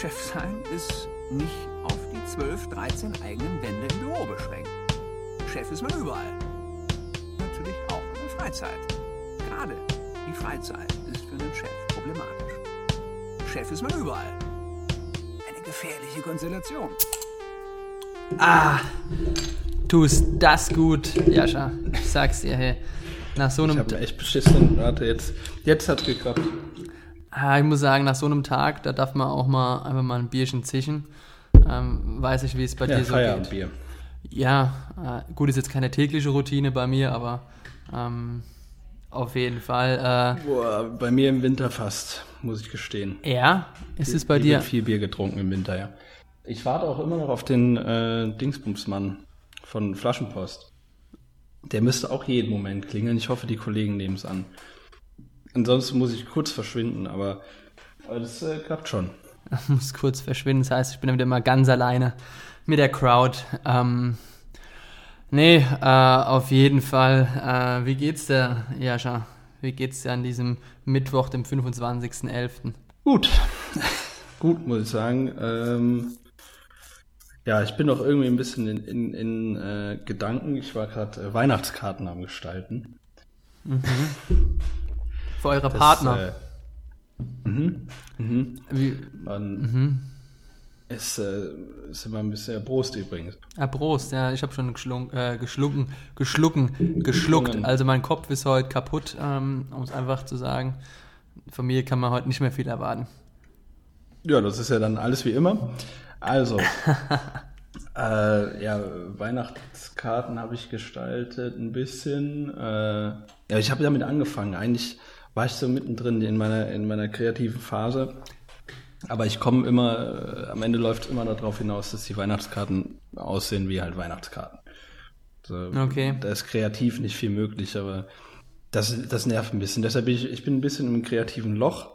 Chef sein ist nicht auf die 12, 13 eigenen Wände im Büro beschränkt. Chef ist man überall. Natürlich auch in der Freizeit. Gerade die Freizeit ist für einen Chef problematisch. Chef ist man überall. Eine gefährliche Konstellation. Ah, tust das gut, Jascha. Ich sag's dir, hey. Nach so Ich einem, habe echt beschissen. Warte, jetzt, jetzt hat's geklappt. Ah, ich muss sagen, nach so einem Tag, da darf man auch mal einfach mal ein Bierchen zischen. Ähm, weiß ich, wie es bei Ja, dir so geht. Feierabendbier. Ja, äh, gut, ist jetzt keine tägliche Routine bei mir, aber ähm, auf jeden Fall. Boah, bei mir im Winter fast, muss ich gestehen. Äh, ja, ist es bei Ich dir? wird viel Bier getrunken im Winter, ja. Ich warte auch immer noch auf den äh, Dingsbumsmann von Flaschenpost. Der müsste auch jeden Moment klingeln. Ich hoffe, die Kollegen nehmen es an. Ansonsten muss ich kurz verschwinden, aber, aber das äh, klappt schon. muss kurz verschwinden. Das heißt, ich bin dann wieder mal ganz alleine mit der Crowd. Ähm, nee, äh, auf jeden Fall. Äh, wie geht's dir, Jascha? Wie geht's dir an diesem Mittwoch, dem 25.11.? Gut. Gut, muss ich sagen. Ähm, ja, ich bin noch irgendwie ein bisschen in, in, in äh, Gedanken. Ich war gerade äh, Weihnachtskarten am Gestalten. Für eure Das, Partner. Äh, mhm, mhm. wie, Man ist, äh, ist immer ein bisschen Prost übrigens. ah, Prost, ja, ich habe schon geschlunk, äh, geschlucken, geschlucken, geschluckt. Also mein Kopf ist heute kaputt, ähm, um es einfach zu sagen. Von mir kann man heute nicht mehr viel erwarten. Ja, das ist ja dann alles wie immer. Also, äh, ja, Weihnachtskarten habe ich gestaltet ein bisschen. Äh, ja, ich habe damit angefangen. Eigentlich war ich so mittendrin in meiner, in meiner kreativen Phase. Aber ich komme immer, äh, am Ende läuft immer darauf hinaus, dass die Weihnachtskarten aussehen wie halt Weihnachtskarten. So, Okay. Da ist kreativ nicht viel möglich, aber das, das nervt ein bisschen. Deshalb bin ich, ich bin ein bisschen im kreativen Loch,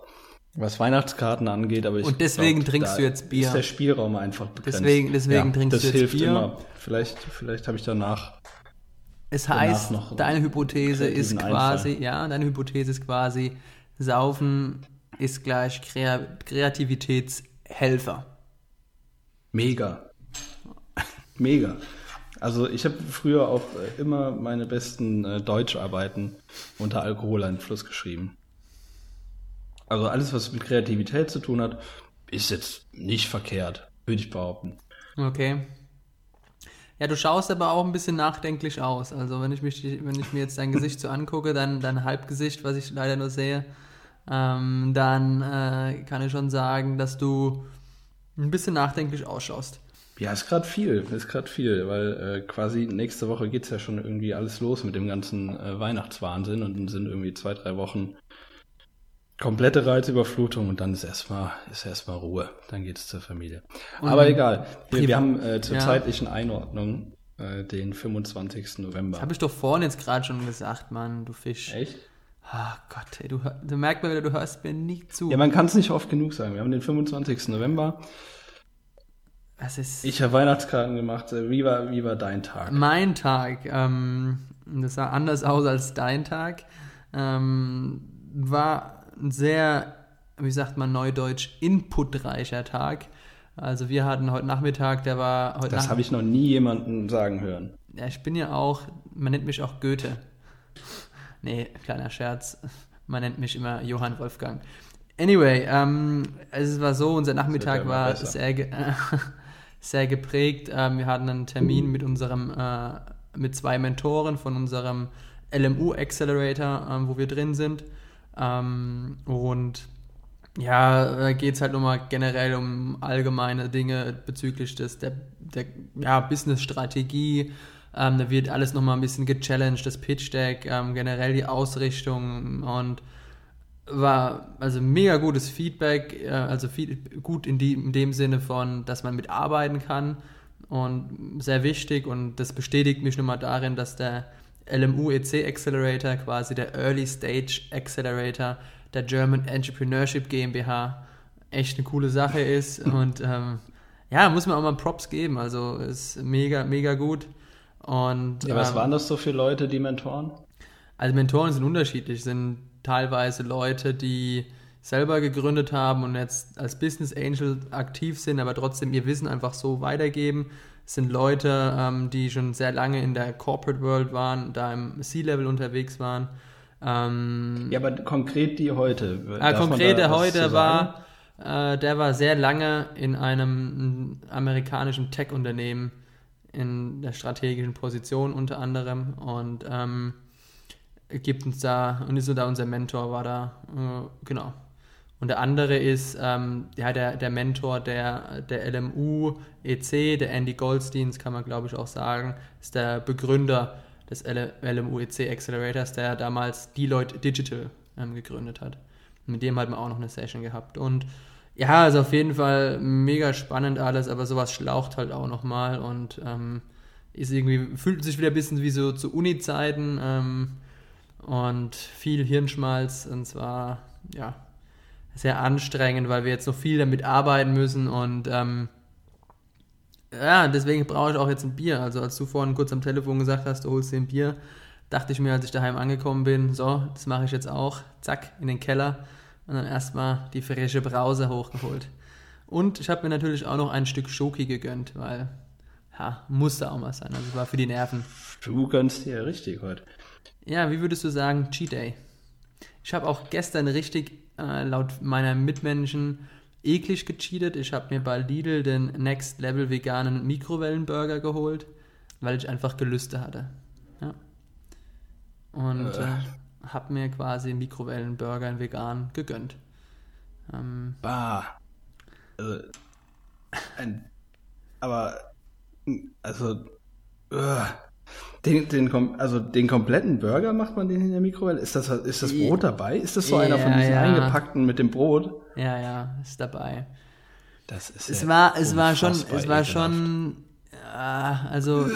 was Weihnachtskarten angeht, aber ich Und deswegen glaub, trinkst du jetzt Bier. Ist der Spielraum einfach begrenzt. Deswegen- deswegen trinkst das du jetzt hilft Bier. immer. Vielleicht, vielleicht habe ich danach. Es heißt, noch deine Hypothese ist quasi, ja, deine Hypothese ist quasi, Saufen ist gleich Krea Kreativitätshelfer. Mega. Mega. Also ich habe früher auch äh, immer meine besten äh, Deutscharbeiten unter Alkoholeinfluss geschrieben. Also alles, was mit Kreativität zu tun hat, ist jetzt nicht verkehrt, würde ich behaupten. Okay. Ja, du schaust aber auch ein bisschen nachdenklich aus. Also wenn ich mich, wenn ich mir jetzt dein Gesicht so angucke, dein, dein Halbgesicht, was ich leider nur sehe, ähm, dann äh, kann ich schon sagen, dass du ein bisschen nachdenklich ausschaust. Ja, ist gerade viel, ist gerade viel, weil äh, quasi nächste Woche geht's ja schon irgendwie alles los mit dem ganzen äh, Weihnachtswahnsinn und dann sind irgendwie zwei, drei Wochen komplette Reizüberflutung und dann ist erstmal ist erstmal Ruhe, dann geht's zur Familie. Aber egal, wir, wir haben äh, zur ja. zeitlichen Einordnung äh, den 25. November. Habe ich doch vorhin jetzt gerade schon gesagt, Mann, du Fisch. Echt? Ah Gott, ey, du, du merkst mal wieder, du hörst mir nie zu. Ja, man kann es nicht oft genug sagen. Wir haben den 25. November. das ist Ich habe Weihnachtskarten gemacht. Äh, Wie war, wie war dein Tag? mein Tag. Ähm, das sah anders aus als dein Tag. Ähm, war ein sehr, wie sagt man neudeutsch, inputreicher Tag. Also wir hatten heute Nachmittag, der war heute Das habe ich noch nie jemanden sagen hören. Ja, ich bin ja auch, man nennt mich auch Goethe. Nee, kleiner Scherz. Man nennt mich immer Johann Wolfgang. Anyway, ähm, es war so, unser Nachmittag war besser. sehr, ge sehr geprägt. Ähm, wir hatten einen Termin mit unserem, äh, mit zwei Mentoren von unserem LMU Accelerator, ähm, wo wir drin sind. Ähm, und ja, da geht es halt nochmal generell um allgemeine Dinge bezüglich des, der, der ja, Business-Strategie. Ähm, da wird alles nochmal ein bisschen gechallenged, das Pitch-Deck, ähm, generell die Ausrichtung und war also mega gutes Feedback, äh, also viel, gut in, die, in dem Sinne von, dass man mitarbeiten kann und sehr wichtig und das bestätigt mich nochmal darin, dass der LMU EC Accelerator, quasi der Early Stage Accelerator der German Entrepreneurship GmbH, echt eine coole Sache ist und ähm, ja, muss man auch mal Props geben, also ist mega, mega gut. Und, Ja, was ähm, waren das so für Leute, die Mentoren? also Mentoren sind unterschiedlich, sind teilweise Leute, die selber gegründet haben und jetzt als Business Angel aktiv sind, aber trotzdem ihr Wissen einfach so weitergeben. Sind Leute, ähm, die schon sehr lange in der Corporate World waren, da im C-Level unterwegs waren. Ähm, ja, aber konkret die heute. Äh, konkret der heute war, äh, der war sehr lange in einem amerikanischen Tech-Unternehmen in der strategischen Position unter anderem und ähm, gibt uns da und ist so da unser Mentor, war da, äh, genau. Und der andere ist ähm, ja, der, der Mentor der, der LMU EC, der Andy Goldsteins, kann man glaube ich auch sagen, ist der Begründer des LMU EC Accelerators, der damals Deloitte Digital ähm, gegründet hat. Mit dem hat man auch noch eine Session gehabt. Und ja, also auf jeden Fall mega spannend alles, aber sowas schlaucht halt auch nochmal und ähm, ist irgendwie, fühlt sich wieder ein bisschen wie so zu Uni-Zeiten ähm, und viel Hirnschmalz und zwar, ja, sehr anstrengend, weil wir jetzt noch viel damit arbeiten müssen und ähm, ja, deswegen brauche ich auch jetzt ein Bier. Also als du vorhin kurz am Telefon gesagt hast, du holst dir ein Bier, dachte ich mir, als ich daheim angekommen bin, so, das mache ich jetzt auch, zack, in den Keller und dann erstmal die frische Brause hochgeholt. Und ich habe mir natürlich auch noch ein Stück Schoki gegönnt, weil, ja, musste auch mal sein. Also war für die Nerven. Du gönnst dir richtig heute. Ja, wie würdest du sagen, Cheat Day? Ich habe auch gestern richtig äh, laut meiner Mitmenschen eklig gecheatet. Ich habe mir bei Lidl den Next Level veganen Mikrowellenburger geholt, weil ich einfach Gelüste hatte. Ja. Und äh. äh habe mir quasi Mikrowellenburger in vegan gegönnt. Ähm, bah. Also, ein, aber, also, uh, den, den, also den kompletten Burger macht man den in der Mikrowelle? Ist das, ist das Brot dabei? Ist das so einer von diesen ja. eingepackten mit dem Brot? Ja, ja, ist dabei. Das ist es ja war, es war schon, es war schon, ja, also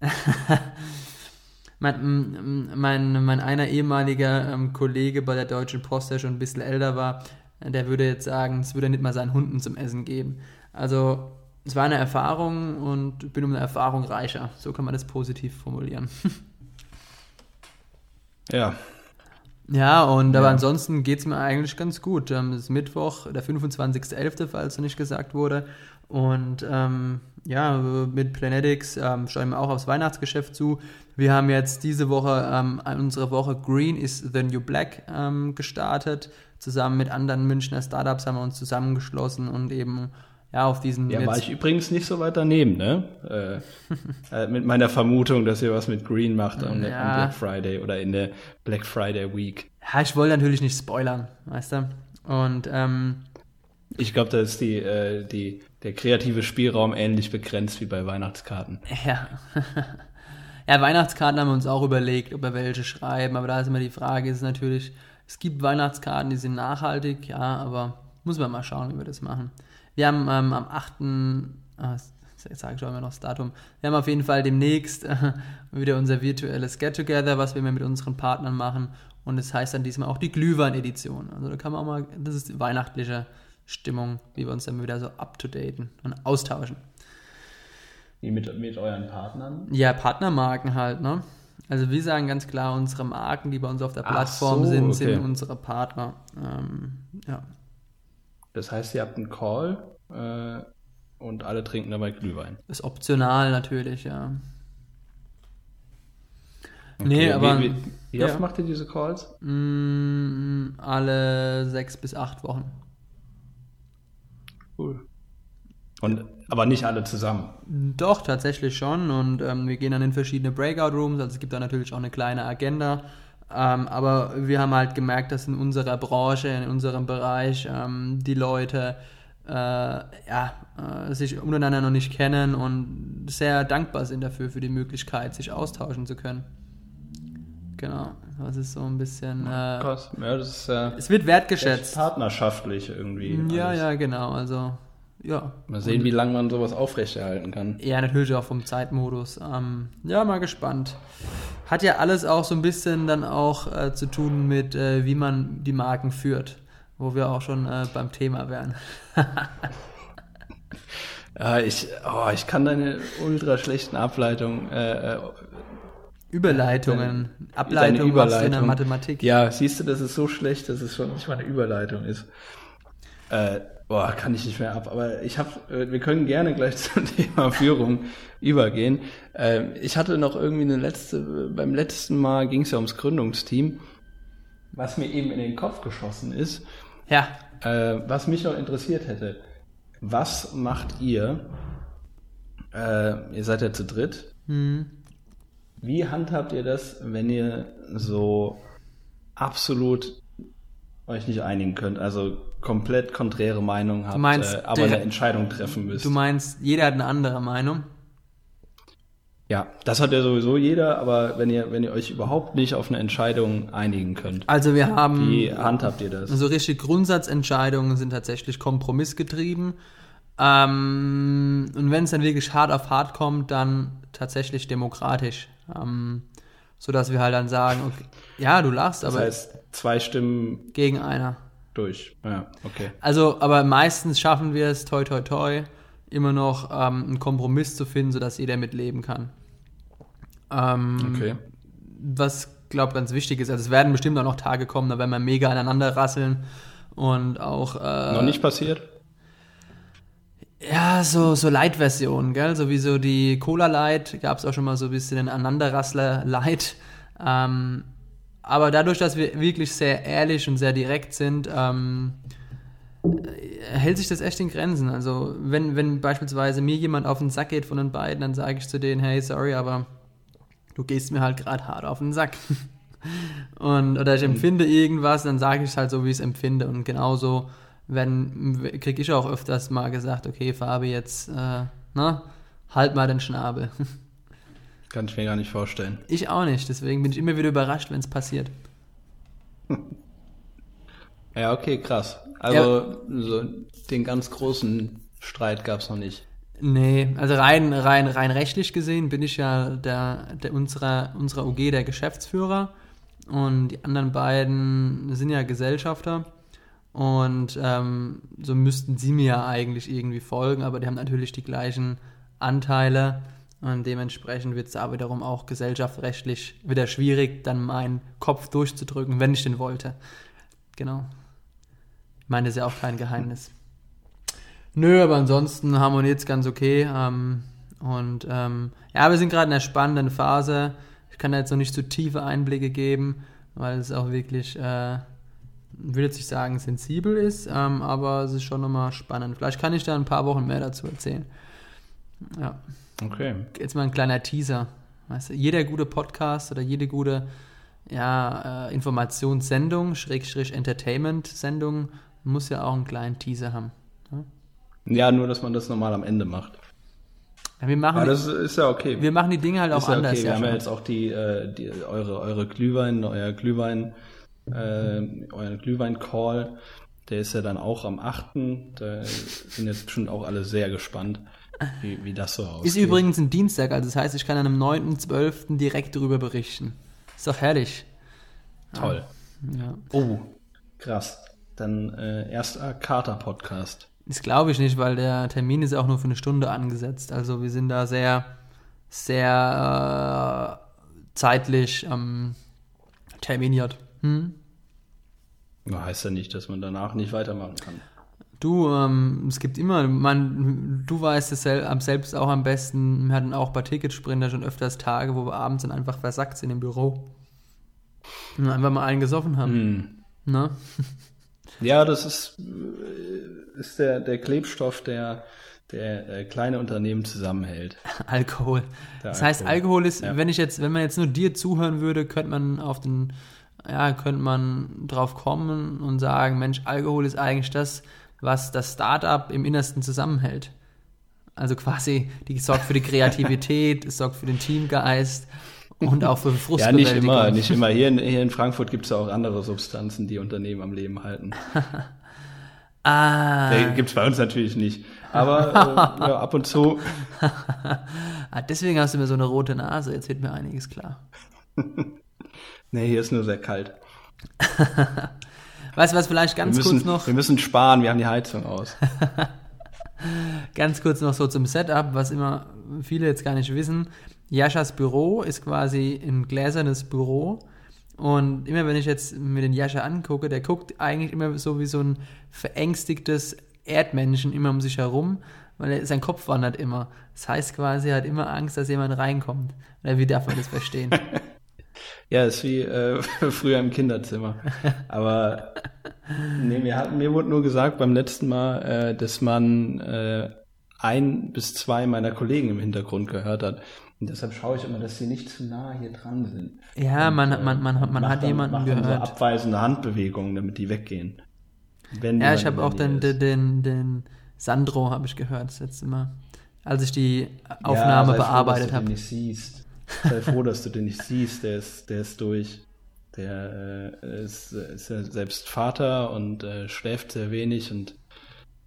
mein, mein, mein einer ehemaliger ähm, Kollege bei der Deutschen Post, der schon ein bisschen älter war, der würde jetzt sagen, es würde nicht mal seinen Hunden zum Essen geben. Also es war eine Erfahrung und bin um eine Erfahrung reicher. So kann man das positiv formulieren. ja. Ja, und aber ansonsten geht es mir eigentlich ganz gut. Ähm, es ist Mittwoch, der 25.11., falls noch nicht gesagt wurde. Und ähm, ja, mit Planetics ähm, schauen wir auch aufs Weihnachtsgeschäft zu. Wir haben jetzt diese Woche ähm, unsere Woche Green is the New Black ähm, gestartet. Zusammen mit anderen Münchner Startups haben wir uns zusammengeschlossen und eben ja, auf diesen. Ja, war ich übrigens nicht so weit daneben, ne? Äh, äh, mit meiner Vermutung, dass ihr was mit Green macht am, ja. am, Black Friday oder in der Black Friday Week. Ja, ich wollte natürlich nicht spoilern, weißt du? Und ähm, ich glaube, da ist die, äh, die, der kreative Spielraum ähnlich begrenzt wie bei Weihnachtskarten. Ja. ja, Weihnachtskarten haben wir uns auch überlegt, ob wir welche schreiben, aber da ist immer die Frage, ist natürlich, es gibt Weihnachtskarten, die sind nachhaltig, ja, aber muss man mal schauen, wie wir das machen. Wir haben ähm, am 8. Ah, jetzt sage ich auch immer noch das Datum. Wir haben auf jeden Fall demnächst äh, wieder unser virtuelles Get-Together, was wir mit unseren Partnern machen. Und es das heißt dann diesmal auch die Glühwein-Edition. Also da kann man auch mal, das ist die weihnachtliche Stimmung, wie wir uns dann wieder so up-to-daten und austauschen. Wie mit, mit euren Partnern? Ja, Partnermarken halt, ne? Also wir sagen ganz klar, unsere Marken, die bei uns auf der Plattform so, sind, okay. sind unsere Partner. Ähm, ja. Das heißt, ihr habt einen Call äh, und alle trinken dabei Glühwein. Ist optional natürlich, ja. Okay. Nee, aber. Wie, wie, wie oft macht ihr diese Calls? Mm, alle sechs bis acht Wochen. Cool. Und, aber nicht alle zusammen. Doch, tatsächlich schon. Und ähm, wir gehen dann in verschiedene Breakout Rooms. Also es gibt da natürlich auch eine kleine Agenda. Ähm, aber wir haben halt gemerkt, dass in unserer Branche, in unserem Bereich ähm, die Leute äh, ja, äh, sich untereinander noch nicht kennen und sehr dankbar sind dafür, für die Möglichkeit, sich austauschen zu können. Genau, das ist so ein bisschen. Äh, ja, das ist. Äh, es wird wertgeschätzt. Partnerschaftlich irgendwie. Ja, alles. ja, genau. Also ja. Mal sehen, wie lange man sowas aufrechterhalten kann. Ja, natürlich auch vom Zeitmodus. Ähm, ja, mal gespannt. Hat ja alles auch so ein bisschen dann auch äh, zu tun mit, äh, wie man die Marken führt, wo wir auch schon äh, beim Thema wären. ja, ich, oh, ich kann deine ultra schlechten Ableitungen äh, äh, Überleitungen, Deine Ableitung machst du in der Überleitung. Mathematik. Ja, siehst du, das ist so schlecht, dass es schon nicht mal eine Überleitung ist. Äh, boah, kann ich nicht mehr ab. Aber ich habe, äh, wir können gerne gleich zum Thema Führung übergehen. Ähm, ich hatte noch irgendwie eine letzte, beim letzten Mal ging es ja ums Gründungsteam, was mir eben in den Kopf geschossen ist, Ja, äh, was mich noch interessiert hätte. Was macht ihr? Äh, ihr seid ja zu dritt. Wie handhabt ihr das, wenn ihr so absolut euch nicht einigen könnt? Also komplett konträre Meinung habt, meinst, äh, aber eine Entscheidung treffen müsst. du meinst, jeder hat eine andere Meinung. ja, das hat ja sowieso jeder, aber wenn ihr, wenn ihr euch überhaupt nicht auf eine Entscheidung einigen könnt, Also wir haben wie handhabt ihr das? so richtig Grundsatzentscheidungen sind tatsächlich kompromissgetrieben. Ähm, und wenn es dann wirklich hart auf hart kommt, dann tatsächlich demokratisch. Ähm, so dass wir halt dann sagen, okay, ja, du lachst, Das aber heißt, zwei Stimmen gegen einer. Durch. Ja, okay. Also, aber meistens schaffen wir es, toi toi toi, immer noch ähm, einen Kompromiss zu finden, sodass jeder mitleben kann. Ähm, Okay. Was, glaube ganz wichtig ist, also es werden bestimmt auch noch Tage kommen, da werden wir mega aneinander rasseln und auch äh, Noch nicht passiert? ja, so, so Light-Versionen, gell? So wie so die Cola Light, gab es auch schon mal so ein bisschen den Aneinanderrassler Light. Ähm, aber dadurch, dass wir wirklich sehr ehrlich und sehr direkt sind, ähm, äh, hält sich das echt in Grenzen. Also, wenn, wenn beispielsweise mir jemand auf den Sack geht von den beiden, dann sage ich zu denen, hey, sorry, aber du gehst mir halt gerade hart auf den Sack. Und, oder ich empfinde irgendwas, dann sage ich es halt so, wie ich es empfinde. Und genauso wenn kriege ich auch öfters mal gesagt, okay, Fabi, jetzt äh, ne, halt mal den Schnabel. Kann ich mir gar nicht vorstellen. Ich auch nicht, deswegen bin ich immer wieder überrascht, wenn es passiert. Ja, okay, krass. Also so den ganz großen Streit gab es noch nicht. Nee, also rein, rein, rein rechtlich gesehen bin ich ja der, der unserer, unserer UG der Geschäftsführer und die anderen beiden sind ja Gesellschafter und ähm, so müssten sie mir ja eigentlich irgendwie folgen, aber die haben natürlich die gleichen Anteile und dementsprechend wird es da wiederum auch gesellschaftsrechtlich wieder schwierig, dann meinen Kopf durchzudrücken, wenn ich den wollte. Genau. Ich meine, das ist ja auch kein Geheimnis. Nö, aber ansonsten harmoniert es ganz okay. Ähm, und ähm, ja, wir sind gerade in einer spannenden Phase. Ich kann da jetzt noch nicht so tiefe Einblicke geben, weil es auch wirklich, äh, würde jetzt nicht sagen, sensibel ist, ähm, aber es ist schon nochmal spannend. Vielleicht kann ich da ein paar Wochen mehr dazu erzählen. Ja, Okay. jetzt mal ein kleiner Teaser. Weißt du, jeder gute Podcast oder jede gute ja, äh, Informationssendung, Schrägstrich Entertainment-Sendung, muss ja auch einen kleinen Teaser haben. Ja, nur, dass man das normal am Ende macht. Ja, wir, machen Aber die, das ist ja okay. wir machen die Dinge halt auch ist ja anders. okay. Wir haben ja jetzt auch die, äh, die eure, eure Glühwein, euer Glühwein, äh, euer Glühwein-Call, der ist ja dann auch am 8. Da sind jetzt bestimmt auch alle sehr gespannt, wie, wie das so aussieht. Ist übrigens ein Dienstag, also das heißt, ich kann an einem 9.12. direkt darüber berichten. Ist doch herrlich. toll. Ja. Oh, krass. Dann äh, erster Kater-Podcast. Das glaube ich nicht, weil der Termin ist ja auch nur für eine Stunde angesetzt. Also wir sind da sehr, sehr äh, zeitlich ähm, terminiert. Hm? Heißt ja nicht, dass man danach nicht weitermachen kann. Du, ähm, es gibt immer, man, du weißt es selbst auch am besten. Wir hatten auch bei Ticketsprinter schon öfters Tage, wo wir abends dann einfach versackt sind im Büro. Und einfach mal einen gesoffen haben. Hm. Ne? Ja, das ist, äh, ist der, der Klebstoff, der, der äh, kleine Unternehmen zusammenhält. Alkohol. Der das heißt, Alkohol. Alkohol ist, Ja. wenn ich jetzt, wenn man jetzt nur dir zuhören würde, könnte man auf den, ja, könnte man drauf kommen und sagen, Mensch, Alkohol ist eigentlich das, was das Startup im Innersten zusammenhält. Also quasi, die sorgt für die Kreativität, es sorgt für den Teamgeist und auch für Ja, Frustbewältigung. nicht immer, nicht immer. Hier in, hier in Frankfurt gibt es ja auch andere Substanzen, die Unternehmen am Leben halten. Ah, gibt es bei uns natürlich nicht. Aber äh, ja, ab und zu. ah, deswegen hast du mir so eine rote Nase, jetzt wird mir einiges klar. Nee, hier ist nur sehr kalt. Weißt du was, vielleicht ganz müssen, kurz noch. wir müssen sparen, wir haben die Heizung aus. Ganz kurz noch so zum Setup, was immer viele jetzt gar nicht wissen. Jaschas Büro ist quasi ein gläsernes Büro. Und immer wenn ich jetzt mir den Jascha angucke, der guckt eigentlich immer so wie so ein verängstigtes Erdmännchen immer um sich herum, weil er, sein Kopf wandert immer. Das heißt quasi, er hat immer Angst, dass jemand reinkommt. Oder wie darf man das verstehen? ja, ist wie äh, früher im Kinderzimmer. Aber nee, mir, hat, mir wurde nur gesagt beim letzten Mal, äh, dass man äh, ein bis zwei meiner Kollegen im Hintergrund gehört hat. Und deshalb schaue ich immer, dass sie nicht zu nah hier dran sind. Ja, Und, man, äh, man, man, man, man hat dann, jemanden gehört. So abweisende Handbewegungen, damit die weggehen. Wenn Ja, ich habe auch den, den, den, den Sandro, habe ich gehört, das letzte Mal. Als ich die Ja, Aufnahme froh, bearbeitet habe. nicht siehst. Sei froh, dass du den nicht siehst. Der ist, der ist durch. Der äh, ist, ist ja selbst Vater und äh, schläft sehr wenig und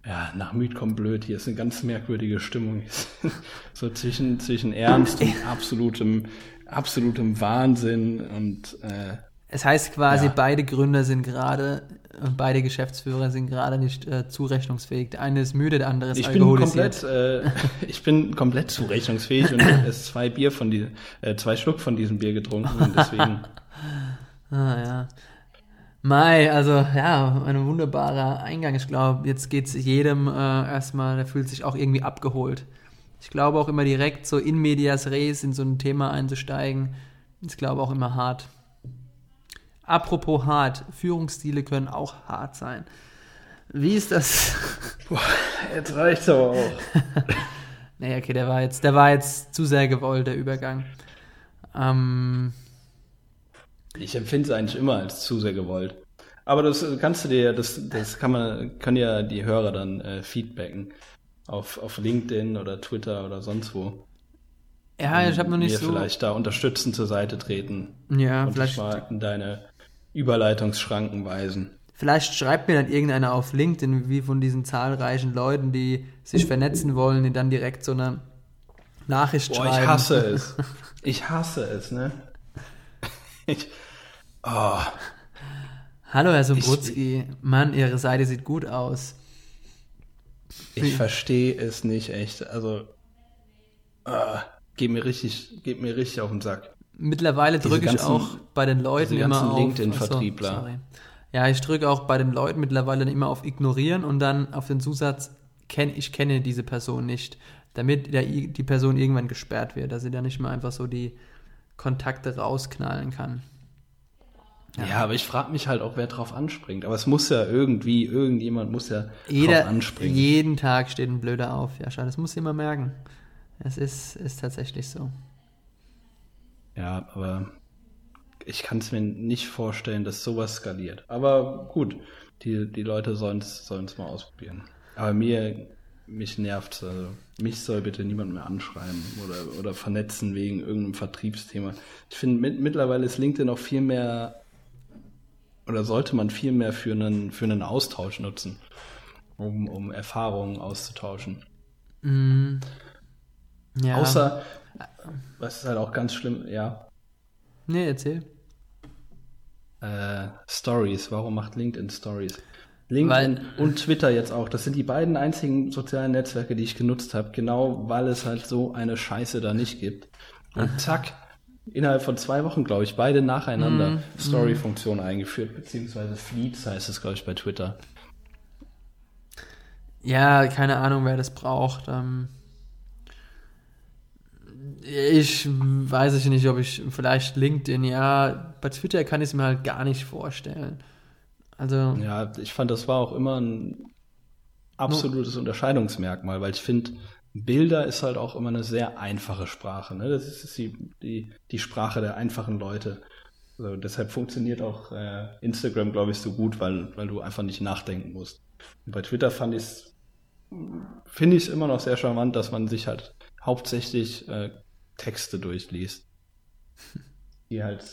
ja, nach müd kommt blöd. Hier ist eine ganz merkwürdige Stimmung. so zwischen, zwischen Ernst und absolutem, absolutem Wahnsinn und äh, Es heißt quasi, Ja. beide Gründer sind gerade, äh, beide Geschäftsführer sind gerade nicht äh, zurechnungsfähig. Der eine ist müde, der andere ist ich bin alkoholisiert. komplett, äh, ich bin komplett zurechnungsfähig und habe erst zwei Bier von die, äh, zwei Schluck von diesem Bier getrunken und deswegen Ah, ja. Mai, also ja, ein wunderbarer Eingang. Ich glaube, jetzt geht es jedem äh, erstmal, der fühlt sich auch irgendwie abgeholt. Ich glaube auch immer direkt so in medias res in so ein Thema einzusteigen, ist glaube auch immer hart. Apropos hart, Führungsstile können auch hart sein. Wie ist das? Jetzt reicht's aber auch. Nee, okay, der war jetzt, der war jetzt zu sehr gewollt, der Übergang. Ähm, Ich empfinde es eigentlich immer als zu sehr gewollt. Aber das kannst du dir, das, das kann man, können ja die Hörer dann äh, feedbacken. Auf, auf LinkedIn oder Twitter oder sonst wo. ja, ich habe noch nicht mir so. vielleicht da unterstützend zur Seite treten Ja, und vielleicht, deine Überleitungsschranken weisen. vielleicht schreibt mir dann irgendeiner auf LinkedIn, wie von diesen zahlreichen Leuten, die sich vernetzen wollen, die dann direkt so eine Nachricht Boah, schreiben. ich hasse es. Ich hasse es, ne? Ich, oh, Hallo, Herr Sobrutski. Mann, Ihre Seite sieht gut aus. ich verstehe es nicht echt. Also, ah, geht mir richtig, geht mir richtig auf den Sack. Mittlerweile drücke ich auch bei den Leuten immer auf. LinkedIn-Vertriebler. Sorry. Ja, ich drücke auch bei den Leuten mittlerweile immer auf Ignorieren und dann auf den Zusatz, kenn, ich kenne diese Person nicht, damit der, die Person irgendwann gesperrt wird, dass sie dann nicht mehr einfach so die Kontakte rausknallen kann. Ja, aber ich frage mich halt auch, wer drauf anspringt. Aber es muss ja irgendwie, irgendjemand muss ja drauf Jeder, anspringen. jeden Tag steht ein Blöder auf. Ja, schau, das muss jemand merken. Es ist, ist tatsächlich so. Ja, aber ich kann es mir nicht vorstellen, dass sowas skaliert. Aber gut, die, die Leute sollen es mal ausprobieren. Aber mir, mich nervt also mich soll bitte niemand mehr anschreiben oder, oder vernetzen wegen irgendeinem Vertriebsthema. Ich finde, mit, mittlerweile ist LinkedIn auch viel mehr oder sollte man viel mehr für einen, für einen Austausch nutzen, um, um Erfahrungen auszutauschen. Mm. Ja. Außer, was ist halt auch ganz schlimm, ja, Nee, erzähl. Äh, Stories. Warum macht LinkedIn Stories? LinkedIn und Twitter jetzt auch. Das sind die beiden einzigen sozialen Netzwerke, die ich genutzt habe, genau weil es halt so eine Scheiße da nicht gibt. Und zack, innerhalb von zwei Wochen, glaube ich, beide nacheinander Story-Funktion eingeführt, beziehungsweise Fleets heißt es, glaube ich, bei Twitter. Ja, keine Ahnung, wer das braucht. Ähm, ich weiß ich nicht, ob ich vielleicht LinkedIn, ja, bei Twitter kann ich es mir halt gar nicht vorstellen. Also, Ja, ich fand, das war auch immer ein absolutes Unterscheidungsmerkmal, weil ich finde, Bilder ist halt auch immer eine sehr einfache Sprache. Ne? Das ist die, die, die Sprache der einfachen Leute. Also deshalb funktioniert auch äh, Instagram, glaube ich, so gut, weil, weil du einfach nicht nachdenken musst. Und bei Twitter fand ich finde ich es immer noch sehr charmant, dass man sich halt hauptsächlich äh, Texte durchliest, die halt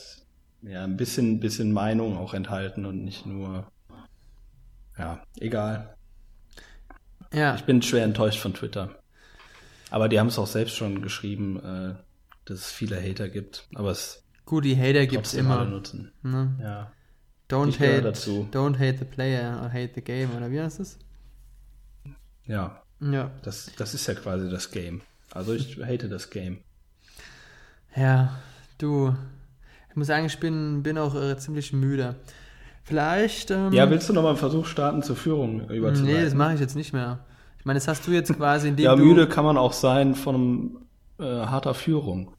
ja ein bisschen, bisschen Meinung auch enthalten und nicht nur ja, egal. ja, Ich bin schwer enttäuscht von Twitter. Aber die haben es auch selbst schon geschrieben, äh, dass es viele Hater gibt. Aber es gut, die Hater gibt es immer. nutzen. Ne? Ja. Don't Ich hate, dazu. don't hate the player or hate the game, oder wie heißt es? Ja, Ja. das, das ist ja quasi das Game. Also ich hate das Game. Ja, du, ich muss sagen, ich bin, bin auch äh, ziemlich müde. Vielleicht. Ähm, ja, willst du nochmal einen Versuch starten zur Führung überzuleiten? Nee, das mache ich jetzt nicht mehr. Ich meine, das hast du jetzt quasi in dem Ja, müde kann man auch sein von einem, äh, harter Führung.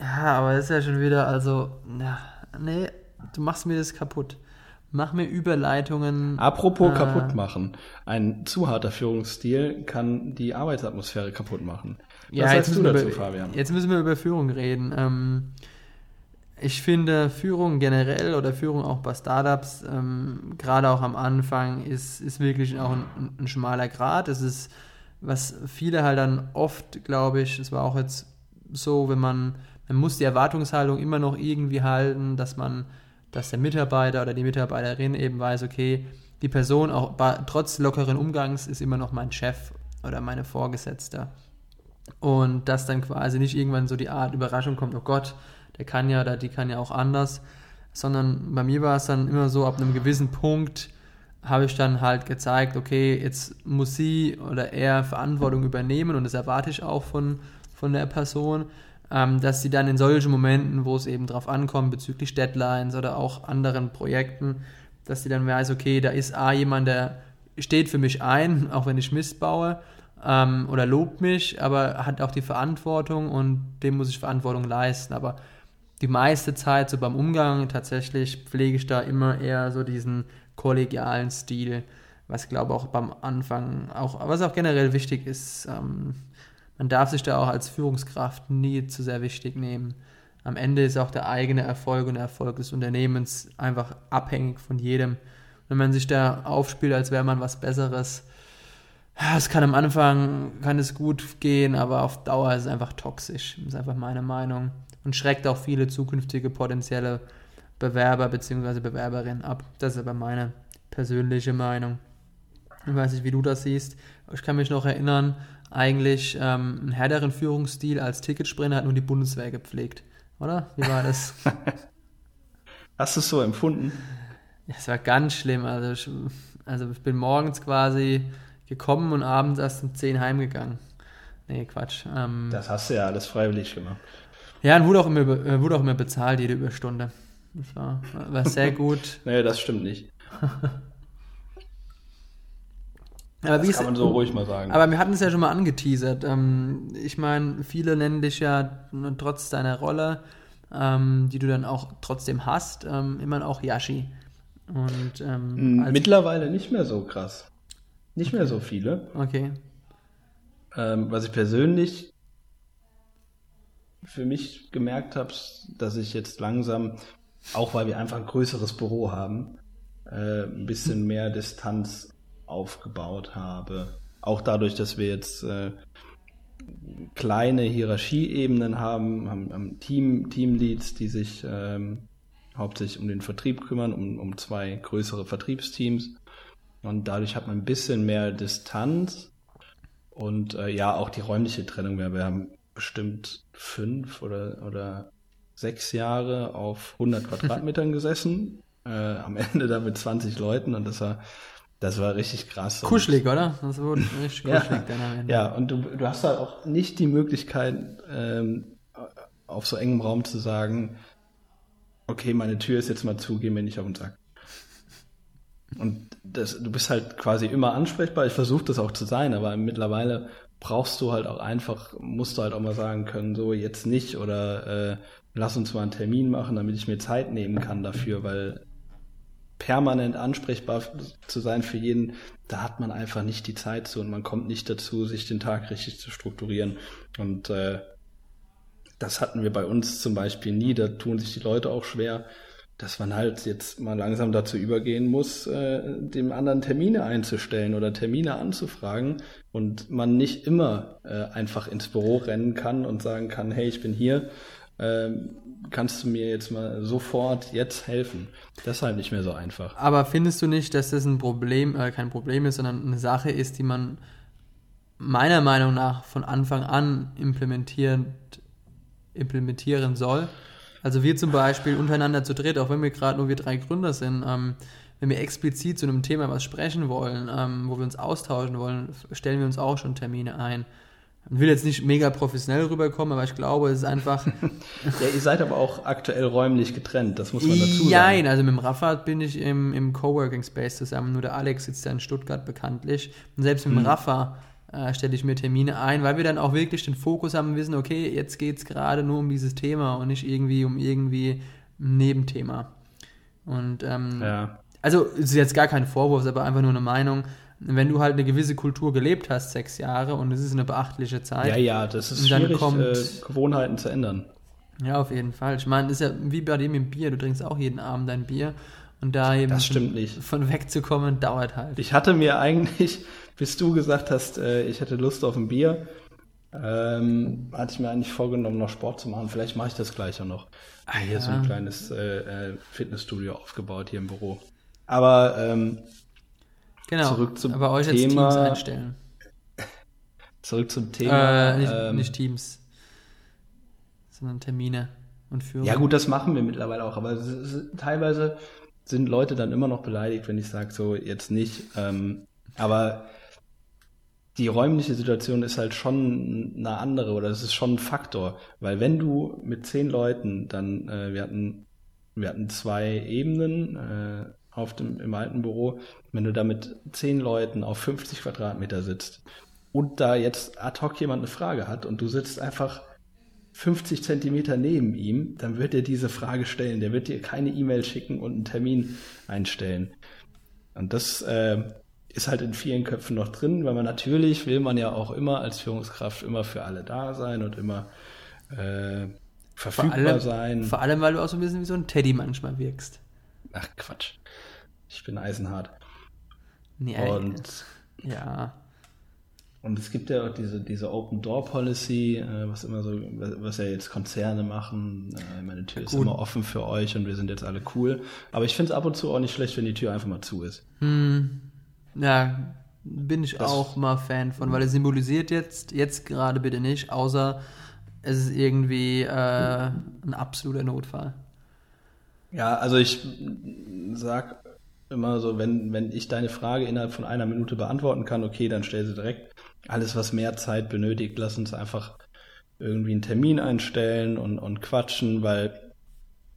Ja, aber das ist ja schon wieder, also, na, nee, du machst mir das kaputt. Mach mir Überleitungen. Apropos äh, kaputt machen. Ein zu harter Führungsstil kann die Arbeitsatmosphäre kaputt machen. Was Ja, jetzt sagst du müssen, wir dazu, über, Fabian? jetzt müssen wir über Führung reden. Ähm, ich finde, Führung generell oder Führung auch bei Startups, ähm, gerade auch am Anfang, ist, ist wirklich auch ein, ein schmaler Grad. Es ist, was viele halt dann oft, glaube ich, es war auch jetzt so, wenn man, man muss die Erwartungshaltung immer noch irgendwie halten, dass man, dass der Mitarbeiter oder die Mitarbeiterin eben weiß, okay, die Person auch bei, trotz lockeren Umgangs ist immer noch mein Chef oder meine Vorgesetzte. Und dass dann quasi nicht irgendwann so die Art Überraschung kommt, oh Gott, der kann ja oder die kann ja auch anders, sondern bei mir war es dann immer so, ab einem gewissen Punkt habe ich dann halt gezeigt, okay, jetzt muss sie oder er Verantwortung übernehmen und das erwarte ich auch von, von der Person, ähm, dass sie dann in solchen Momenten, wo es eben drauf ankommt, bezüglich Deadlines oder auch anderen Projekten, dass sie dann weiß, okay, da ist A jemand, der steht für mich ein, auch wenn ich Mist baue, ähm, oder lobt mich, aber hat auch die Verantwortung und dem muss ich Verantwortung leisten. Aber die meiste Zeit, so beim Umgang, tatsächlich pflege ich da immer eher so diesen kollegialen Stil, was glaube auch beim Anfang auch, was auch generell wichtig ist. Ähm, man darf sich da auch als Führungskraft nie zu sehr wichtig nehmen. Am Ende ist auch der eigene Erfolg und der Erfolg des Unternehmens einfach abhängig von jedem. Wenn man sich da aufspielt, als wäre man was Besseres, es kann am Anfang, kann es gut gehen, aber auf Dauer ist es einfach toxisch. Das ist einfach meine Meinung. Und schreckt auch viele zukünftige potenzielle Bewerber bzw. Bewerberinnen ab. Das ist aber meine persönliche Meinung. Ich weiß nicht, wie du das siehst. Ich kann mich noch erinnern, eigentlich ähm, ein härteren Führungsstil als Ticketsprinter hat nur die Bundeswehr gepflegt. Oder? Wie war das? Hast du es so empfunden? Ja, es war ganz schlimm. Also ich, also ich bin morgens quasi gekommen und abends erst um 10 heimgegangen. Nee, Quatsch. Ähm, Das hast du ja alles freiwillig gemacht. ja, und wurde auch, immer, äh, wurde auch immer bezahlt, jede Überstunde. Das war, war sehr gut. Nee, das stimmt nicht. Aber Das kann man so ruhig mal sagen. Aber wir hatten es ja schon mal angeteasert. Ähm, ich meine, viele nennen dich ja trotz deiner Rolle, ähm, die du dann auch trotzdem hast, ähm, immer auch Yashi. Und ähm, Mittlerweile nicht mehr so krass. Nicht mehr so viele. okay. Ähm, was ich persönlich für mich gemerkt habe, dass ich jetzt langsam, auch weil wir einfach ein größeres Büro haben, äh, ein bisschen mehr Distanz aufgebaut habe. Auch dadurch, dass wir jetzt äh, kleine Hierarchieebenen haben, haben, haben Team, Teamleads, die sich ähm, hauptsächlich um den Vertrieb kümmern, um, um zwei größere Vertriebsteams. Und dadurch hat man ein bisschen mehr Distanz und äh, ja, auch die räumliche Trennung. Wir, wir haben bestimmt fünf oder, oder sechs Jahre auf 100 Quadratmetern gesessen. Äh, am Ende da mit 20 Leuten und das war, das war richtig krass. Kuschelig, oder? Das wurde richtig Ja. kuschelig dann am Ende. ja, und du, du hast halt auch nicht die Möglichkeit, ähm, auf so engem Raum zu sagen, okay, meine Tür ist jetzt mal zu, geh mir nicht auf den Sack. Und das, du bist halt quasi immer ansprechbar. Ich versuche das auch zu sein, aber mittlerweile brauchst du halt auch einfach, musst du halt auch mal sagen können, so jetzt nicht oder äh, lass uns mal einen Termin machen, damit ich mir Zeit nehmen kann dafür, weil permanent ansprechbar zu sein für jeden, da hat man einfach nicht die Zeit zu und man kommt nicht dazu, sich den Tag richtig zu strukturieren. Und äh, das hatten wir bei uns zum Beispiel nie, da tun sich die Leute auch schwer, dass man halt jetzt mal langsam dazu übergehen muss, äh, dem anderen Termine einzustellen oder Termine anzufragen und man nicht immer äh, einfach ins Büro rennen kann und sagen kann, hey, ich bin hier, ähm, kannst du mir jetzt mal sofort jetzt helfen? Das ist halt nicht mehr so einfach. Aber findest du nicht, dass das ein Problem, äh, kein Problem ist, sondern eine Sache ist, die man meiner Meinung nach von Anfang an implementieren, implementieren soll? Also wir zum Beispiel untereinander zu dritt, auch wenn wir gerade nur wir drei Gründer sind, ähm, wenn wir explizit zu einem Thema was sprechen wollen, ähm, wo wir uns austauschen wollen, stellen wir uns auch schon Termine ein. Ich will jetzt nicht mega professionell rüberkommen, aber ich glaube, es ist einfach. ja, ihr seid aber auch aktuell räumlich getrennt, das muss man dazu sagen. Nein, also mit dem Raffat bin ich im, im Coworking Space zusammen, nur der Alex sitzt ja in Stuttgart bekanntlich. Und selbst mit dem hm. Rafa äh, stelle ich mir Termine ein, weil wir dann auch wirklich den Fokus haben und wissen, okay, jetzt geht es gerade nur um dieses Thema und nicht irgendwie um irgendwie ein Nebenthema. Und ähm, ja. also es ist jetzt gar kein Vorwurf, aber einfach nur eine Meinung. Wenn du halt eine gewisse Kultur gelebt hast, sechs Jahre, und es ist eine beachtliche Zeit. Ja, ja, das ist schwierig, kommt, äh, Gewohnheiten zu ändern. Ja, auf jeden Fall. Ich meine, ist ja wie bei dem im Bier, du trinkst auch jeden Abend dein Bier. Und da eben das stimmt nicht. von wegzukommen, dauert halt. Ich hatte mir eigentlich, bis du gesagt hast, äh, ich hätte Lust auf ein Bier, ähm, hatte ich mir eigentlich vorgenommen, noch Sport zu machen. Vielleicht mache ich das gleich auch noch. Ah, hier ja. so ein kleines äh, äh, Fitnessstudio aufgebaut hier im Büro. Aber ähm, genau, zurück zum aber euch Thema. Als Teams einstellen. Zurück zum Thema. Äh, nicht, ähm, nicht, Teams, sondern Termine und Führung. Ja gut, das machen wir mittlerweile auch, aber teilweise sind Leute dann immer noch beleidigt, wenn ich sage, so jetzt nicht. Ähm, aber die räumliche Situation ist halt schon eine andere oder es ist schon ein Faktor, weil wenn du mit zehn Leuten dann, äh, wir hatten, wir hatten zwei Ebenen äh, auf dem im alten Büro, wenn du da mit zehn Leuten auf 50 Quadratmeter sitzt und da jetzt ad hoc jemand eine Frage hat und du sitzt einfach 50 Zentimeter neben ihm, dann wird er diese Frage stellen. Der wird dir keine E-Mail schicken und einen Termin einstellen. Und das äh, ist halt in vielen Köpfen noch drin, weil man natürlich will man ja auch immer als Führungskraft immer für alle da sein und immer äh, verfügbar vor allem, sein. Vor allem, weil du auch so ein bisschen wie so ein Teddy manchmal wirkst. Ach Quatsch. Ich bin eisenhart. Nee, und ja. Und es gibt ja auch diese, diese Open Door Policy, äh, was immer so, was ja jetzt Konzerne machen. Äh, meine Tür ist immer offen für euch und wir sind jetzt alle cool. Aber ich finde es ab und zu auch nicht schlecht, wenn die Tür einfach mal zu ist. Hm. Ja, bin ich das auch mal Fan von, weil es symbolisiert jetzt, jetzt gerade bitte nicht, außer es ist irgendwie äh, ein absoluter Notfall. Ja, also ich sag immer so, wenn, wenn ich deine Frage innerhalb von einer Minute beantworten kann, okay, dann stell sie direkt. Alles, was mehr Zeit benötigt, lass uns einfach irgendwie einen Termin einstellen und, und quatschen, weil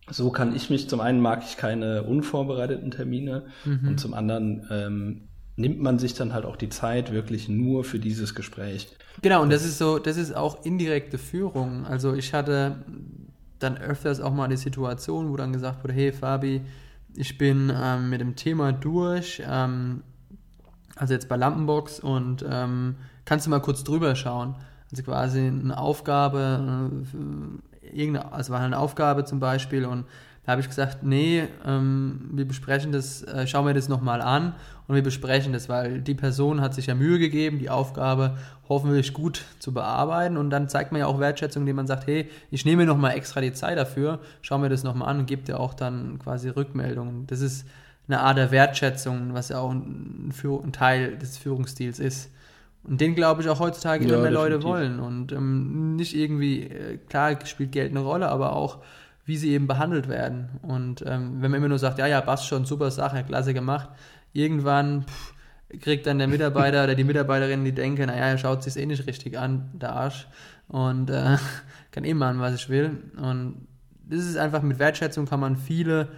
so kann ich mich, zum einen mag ich keine unvorbereiteten Termine mhm. und zum anderen ähm, nimmt man sich dann halt auch die Zeit wirklich nur für dieses Gespräch. Genau, und das ist so, das ist auch indirekte Führung. Also ich hatte dann öfters auch mal die Situation, wo dann gesagt wurde, hey Fabi, ich bin ähm, mit dem Thema durch, ähm, also jetzt bei Lampenbox und ähm, kannst du mal kurz drüber schauen. Also quasi eine Aufgabe, äh, irgendeine, also war eine Aufgabe zum Beispiel und da habe ich gesagt, nee, ähm, wir besprechen das, äh, schauen wir das nochmal an und wir besprechen das, weil die Person hat sich ja Mühe gegeben, die Aufgabe hoffentlich gut zu bearbeiten und dann zeigt man ja auch Wertschätzung, indem man sagt, hey, ich nehme mir nochmal extra die Zeit dafür, schauen wir das nochmal an und gibt ja auch dann quasi Rückmeldungen. Das ist eine Art der Wertschätzung, was ja auch ein, ein Teil des Führungsstils ist. Und den glaube ich auch heutzutage immer ja, mehr Leute wollen. Und ähm, nicht irgendwie, äh, klar spielt Geld eine Rolle, aber auch wie sie eben behandelt werden. Und ähm, wenn man immer nur sagt, ja, ja, passt schon, super Sache, klasse gemacht, irgendwann pff, kriegt dann der Mitarbeiter oder die Mitarbeiterin, die denken, naja, er schaut sich eh nicht richtig an, der Arsch, und äh, kann eh machen, was ich will. Und das ist einfach, mit Wertschätzung kann man viele,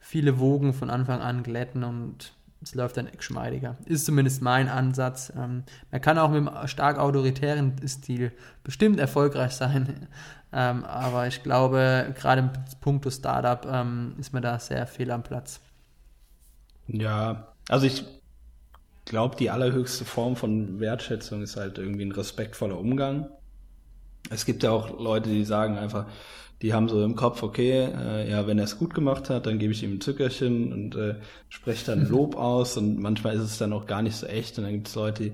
viele Wogen von Anfang an glätten und es läuft dann geschmeidiger. Ist zumindest mein Ansatz. Ähm, man kann auch mit einem stark autoritären Stil bestimmt erfolgreich sein. Ähm, aber ich glaube, gerade im Punkt Startup ähm, ist man da sehr fehl am Platz. Ja, also ich glaube, die allerhöchste Form von Wertschätzung ist halt irgendwie ein respektvoller Umgang. Es gibt ja auch Leute, die sagen einfach, die haben so im Kopf, okay, äh, ja, wenn er es gut gemacht hat, dann gebe ich ihm ein Zückerchen und äh, spreche dann Lob aus und manchmal ist es dann auch gar nicht so echt und dann gibt es Leute,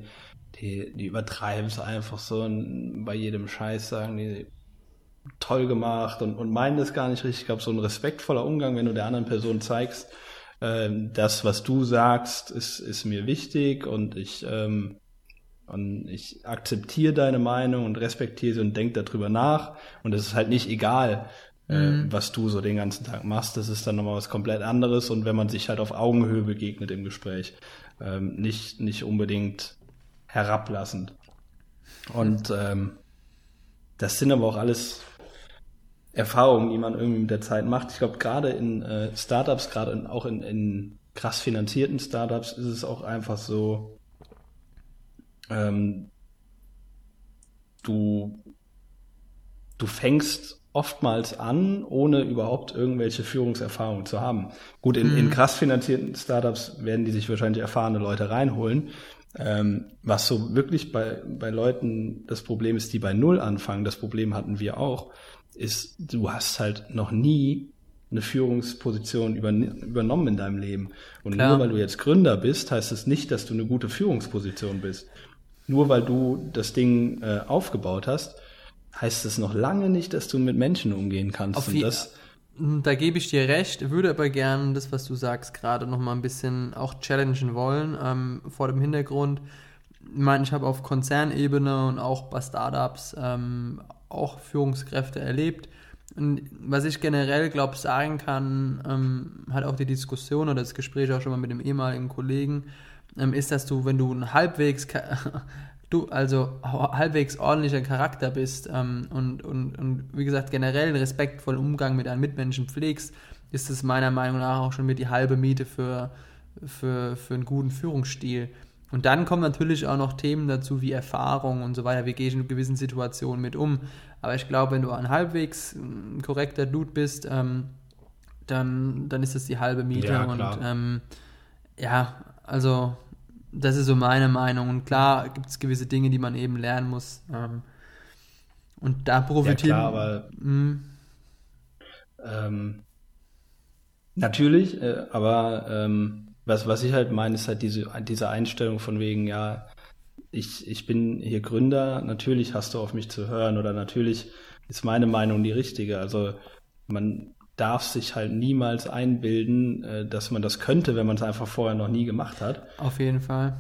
die, die übertreiben es einfach so und bei jedem Scheiß sagen die, toll gemacht und, und meinen das gar nicht richtig. Ich glaube, so ein respektvoller Umgang, wenn du der anderen Person zeigst, äh, das, was du sagst, ist, ist mir wichtig und ich, ähm, und ich akzeptiere deine Meinung und respektiere sie und denke darüber nach. Und es ist halt nicht egal, äh, mhm. äh, was du so den ganzen Tag machst. Das ist dann nochmal was komplett anderes. Und wenn man sich halt auf Augenhöhe begegnet im Gespräch, ähm, nicht, nicht unbedingt herablassend. Und ähm, das sind aber auch alles Erfahrungen, die man irgendwie mit der Zeit macht. Ich glaube, gerade in äh, Startups, gerade auch in, in krass finanzierten Startups ist es auch einfach so, ähm, du, du fängst oftmals an, ohne überhaupt irgendwelche Führungserfahrungen zu haben. Gut, in, mhm. in krass finanzierten Startups werden die sich wahrscheinlich erfahrene Leute reinholen. Ähm, was so wirklich bei, bei Leuten das Problem ist, die bei Null anfangen, das Problem hatten wir auch, ist, du hast halt noch nie eine Führungsposition über, übernommen in deinem Leben. Und Klar. nur weil du jetzt Gründer bist, heißt es das nicht, dass du eine gute Führungsposition bist. Nur weil du das Ding äh, aufgebaut hast, heißt es noch lange nicht, dass du mit Menschen umgehen kannst. Auf Und das, hm, da gebe ich dir recht, würde aber gern das, was du sagst, gerade noch mal ein bisschen auch challengen wollen, ähm, vor dem Hintergrund. Ich meine, ich habe auf Konzernebene und auch bei Startups ähm, auch Führungskräfte erlebt und was ich generell, glaube sagen kann, ähm, hat auch die Diskussion oder das Gespräch auch schon mal mit dem ehemaligen Kollegen, ist, dass du, wenn du ein halbwegs, du, also halbwegs ordentlicher Charakter bist ähm, und, und, und wie gesagt generell einen respektvollen Umgang mit deinen Mitmenschen pflegst, ist es meiner Meinung nach auch schon mit die halbe Miete für, für, für einen guten Führungsstil. Und dann kommen natürlich auch noch Themen dazu wie Erfahrung und so weiter. Wie gehe ich in gewissen Situationen mit um? Aber ich glaube, wenn du ein halbwegs ein korrekter Dude bist, ähm, dann, dann ist das die halbe Miete. Ja, und ähm, ja, also das ist so meine Meinung. Und klar gibt es gewisse Dinge, die man eben lernen muss. Ähm, und da profitieren. Ja, klar, aber. Hm. Ähm, natürlich, äh, aber ähm, was, was ich halt meine, ist halt diese, diese Einstellung von wegen, ja, ich, ich bin hier Gründer, natürlich hast du auf mich zu hören oder natürlich ist meine Meinung die richtige. Also man darf sich halt niemals einbilden, äh, dass man das könnte, wenn man es einfach vorher noch nie gemacht hat. Auf jeden Fall.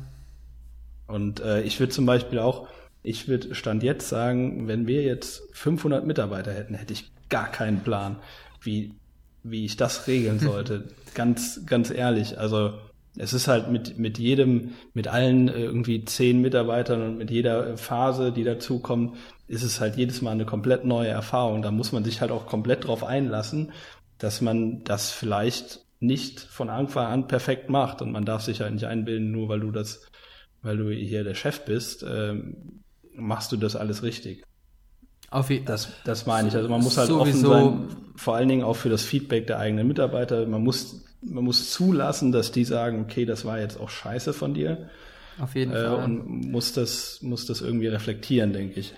Und äh, ich würde zum Beispiel auch, ich würde Stand jetzt sagen, wenn wir jetzt 500 Mitarbeiter hätten, hätte ich gar keinen Plan, wie, wie ich das regeln sollte. ganz, ganz ehrlich. Also es ist halt mit, mit jedem, mit allen äh, irgendwie zehn Mitarbeitern und mit jeder Phase, die dazukommt, ist es halt jedes Mal eine komplett neue Erfahrung. Da muss man sich halt auch komplett drauf einlassen, dass man das vielleicht nicht von Anfang an perfekt macht und man darf sich halt nicht einbilden, nur weil du das, weil du hier der Chef bist, ähm, machst du das alles richtig. Auf das, das meine ich. Also man muss halt offen sein, vor allen Dingen auch für das Feedback der eigenen Mitarbeiter. Man muss man muss zulassen, dass die sagen, okay, das war jetzt auch scheiße von dir. Auf jeden äh, Fall. Und muss das, muss das irgendwie reflektieren, denke ich.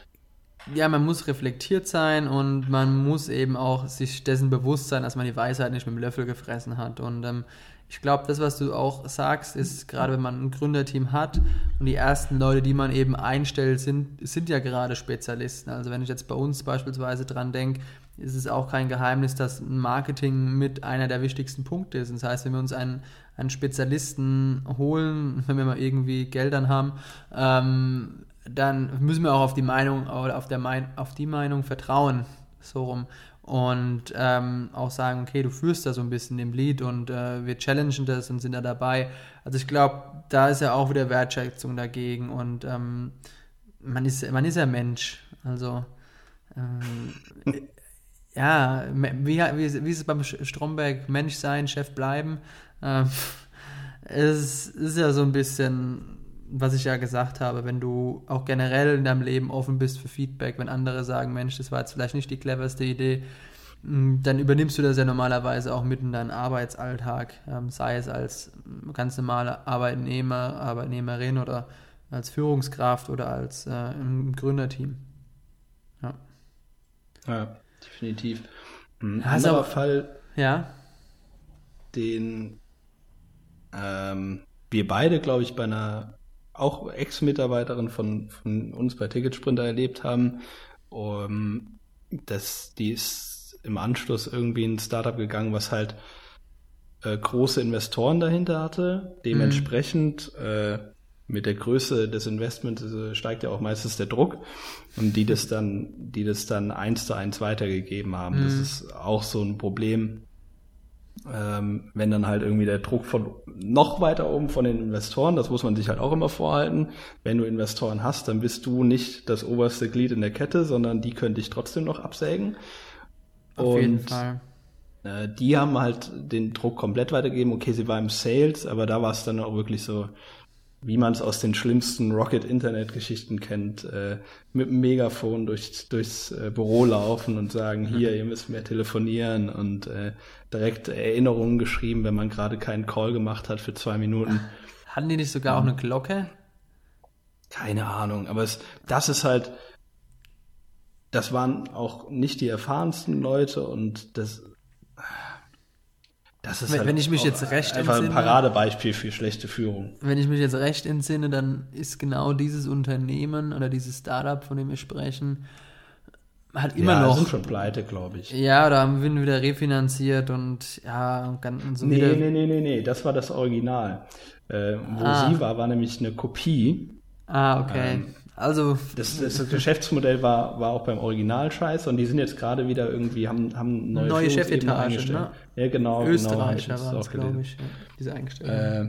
Ja, man muss reflektiert sein und man muss eben auch sich dessen bewusst sein, dass man die Weisheit nicht mit dem Löffel gefressen hat. Und ähm, ich glaube, das, was du auch sagst, ist gerade, wenn man ein Gründerteam hat und die ersten Leute, die man eben einstellt, sind, sind ja gerade Spezialisten. Also wenn ich jetzt bei uns beispielsweise dran denke, ist es auch kein Geheimnis, dass Marketing mit einer der wichtigsten Punkte ist. Das heißt, wenn wir uns einen, einen Spezialisten holen, wenn wir mal irgendwie Geldern haben, ähm, dann müssen wir auch auf die Meinung oder auf, der Mein auf die Meinung vertrauen, so rum. Und ähm, auch sagen, okay, du führst da so ein bisschen im Lied und äh, wir challengen das und sind da dabei. Also ich glaube, da ist ja auch wieder Wertschätzung dagegen und ähm, man, ist, man ist ja Mensch. Also ähm, ja, wie, wie, wie ist es beim Stromberg? Mensch sein, Chef bleiben. Ähm, es ist ja so ein bisschen, was ich ja gesagt habe, wenn du auch generell in deinem Leben offen bist für Feedback, wenn andere sagen, Mensch, das war jetzt vielleicht nicht die cleverste Idee, mm, dann übernimmst du das ja normalerweise auch mit in deinen Arbeitsalltag, ähm, sei es als ganz normale Arbeitnehmer, Arbeitnehmerin oder als Führungskraft oder als äh, im Gründerteam. Ja. ja definitiv. Ein also, anderer Fall, ja. den ähm, wir beide, glaube ich, bei einer auch Ex-Mitarbeiterin von, von uns bei Ticketsprinter erlebt haben, um, dass die ist im Anschluss irgendwie in ein Startup gegangen, was halt äh, große Investoren dahinter hatte. Dementsprechend mhm. äh, mit der Größe des Investments äh, steigt ja auch meistens der Druck und die das dann, die das dann eins zu eins weitergegeben haben. Mhm. Das ist auch so ein Problem, ähm, wenn dann halt irgendwie der Druck von noch weiter oben von den Investoren, das muss man sich halt auch immer vorhalten. Wenn du Investoren hast, dann bist du nicht das oberste Glied in der Kette, sondern die können dich trotzdem noch absägen. Auf jeden Fall. Äh, die haben halt den Druck komplett weitergegeben. Okay, sie war im Sales, aber da war es dann auch wirklich so, wie man es aus den schlimmsten Rocket-Internet-Geschichten kennt, äh, mit dem Megafon durch, durchs äh, Büro laufen und sagen, hier, ihr müsst mehr telefonieren und äh, direkt Erinnerungen geschrieben, wenn man gerade keinen Call gemacht hat für zwei Minuten. Hatten die nicht sogar auch eine Glocke? Keine Ahnung, aber es, das ist halt, das waren auch nicht die erfahrensten Leute und das, das ist wenn, halt wenn ich mich jetzt recht einfach entsinne, ein Paradebeispiel für schlechte Führung. Wenn ich mich jetzt recht entsinne, dann ist genau dieses Unternehmen oder dieses Startup, von dem wir sprechen, hat immer ja, noch. sind schon pleite, glaube ich. Ja, da haben wir wieder refinanziert und ja, und so nee, wieder. Nee, nee, nee, nee, das war das Original. Äh, wo ah. sie war, war nämlich eine Kopie. Ah, okay. Ähm, also das, das, Geschäftsmodell war, war auch beim Original scheiße und die sind jetzt gerade wieder irgendwie, haben, haben neue, neue Chefetage, ne? Ja, genau. genau Österreicher genau, waren glaube ich, ja, diese Eingestellung. Äh,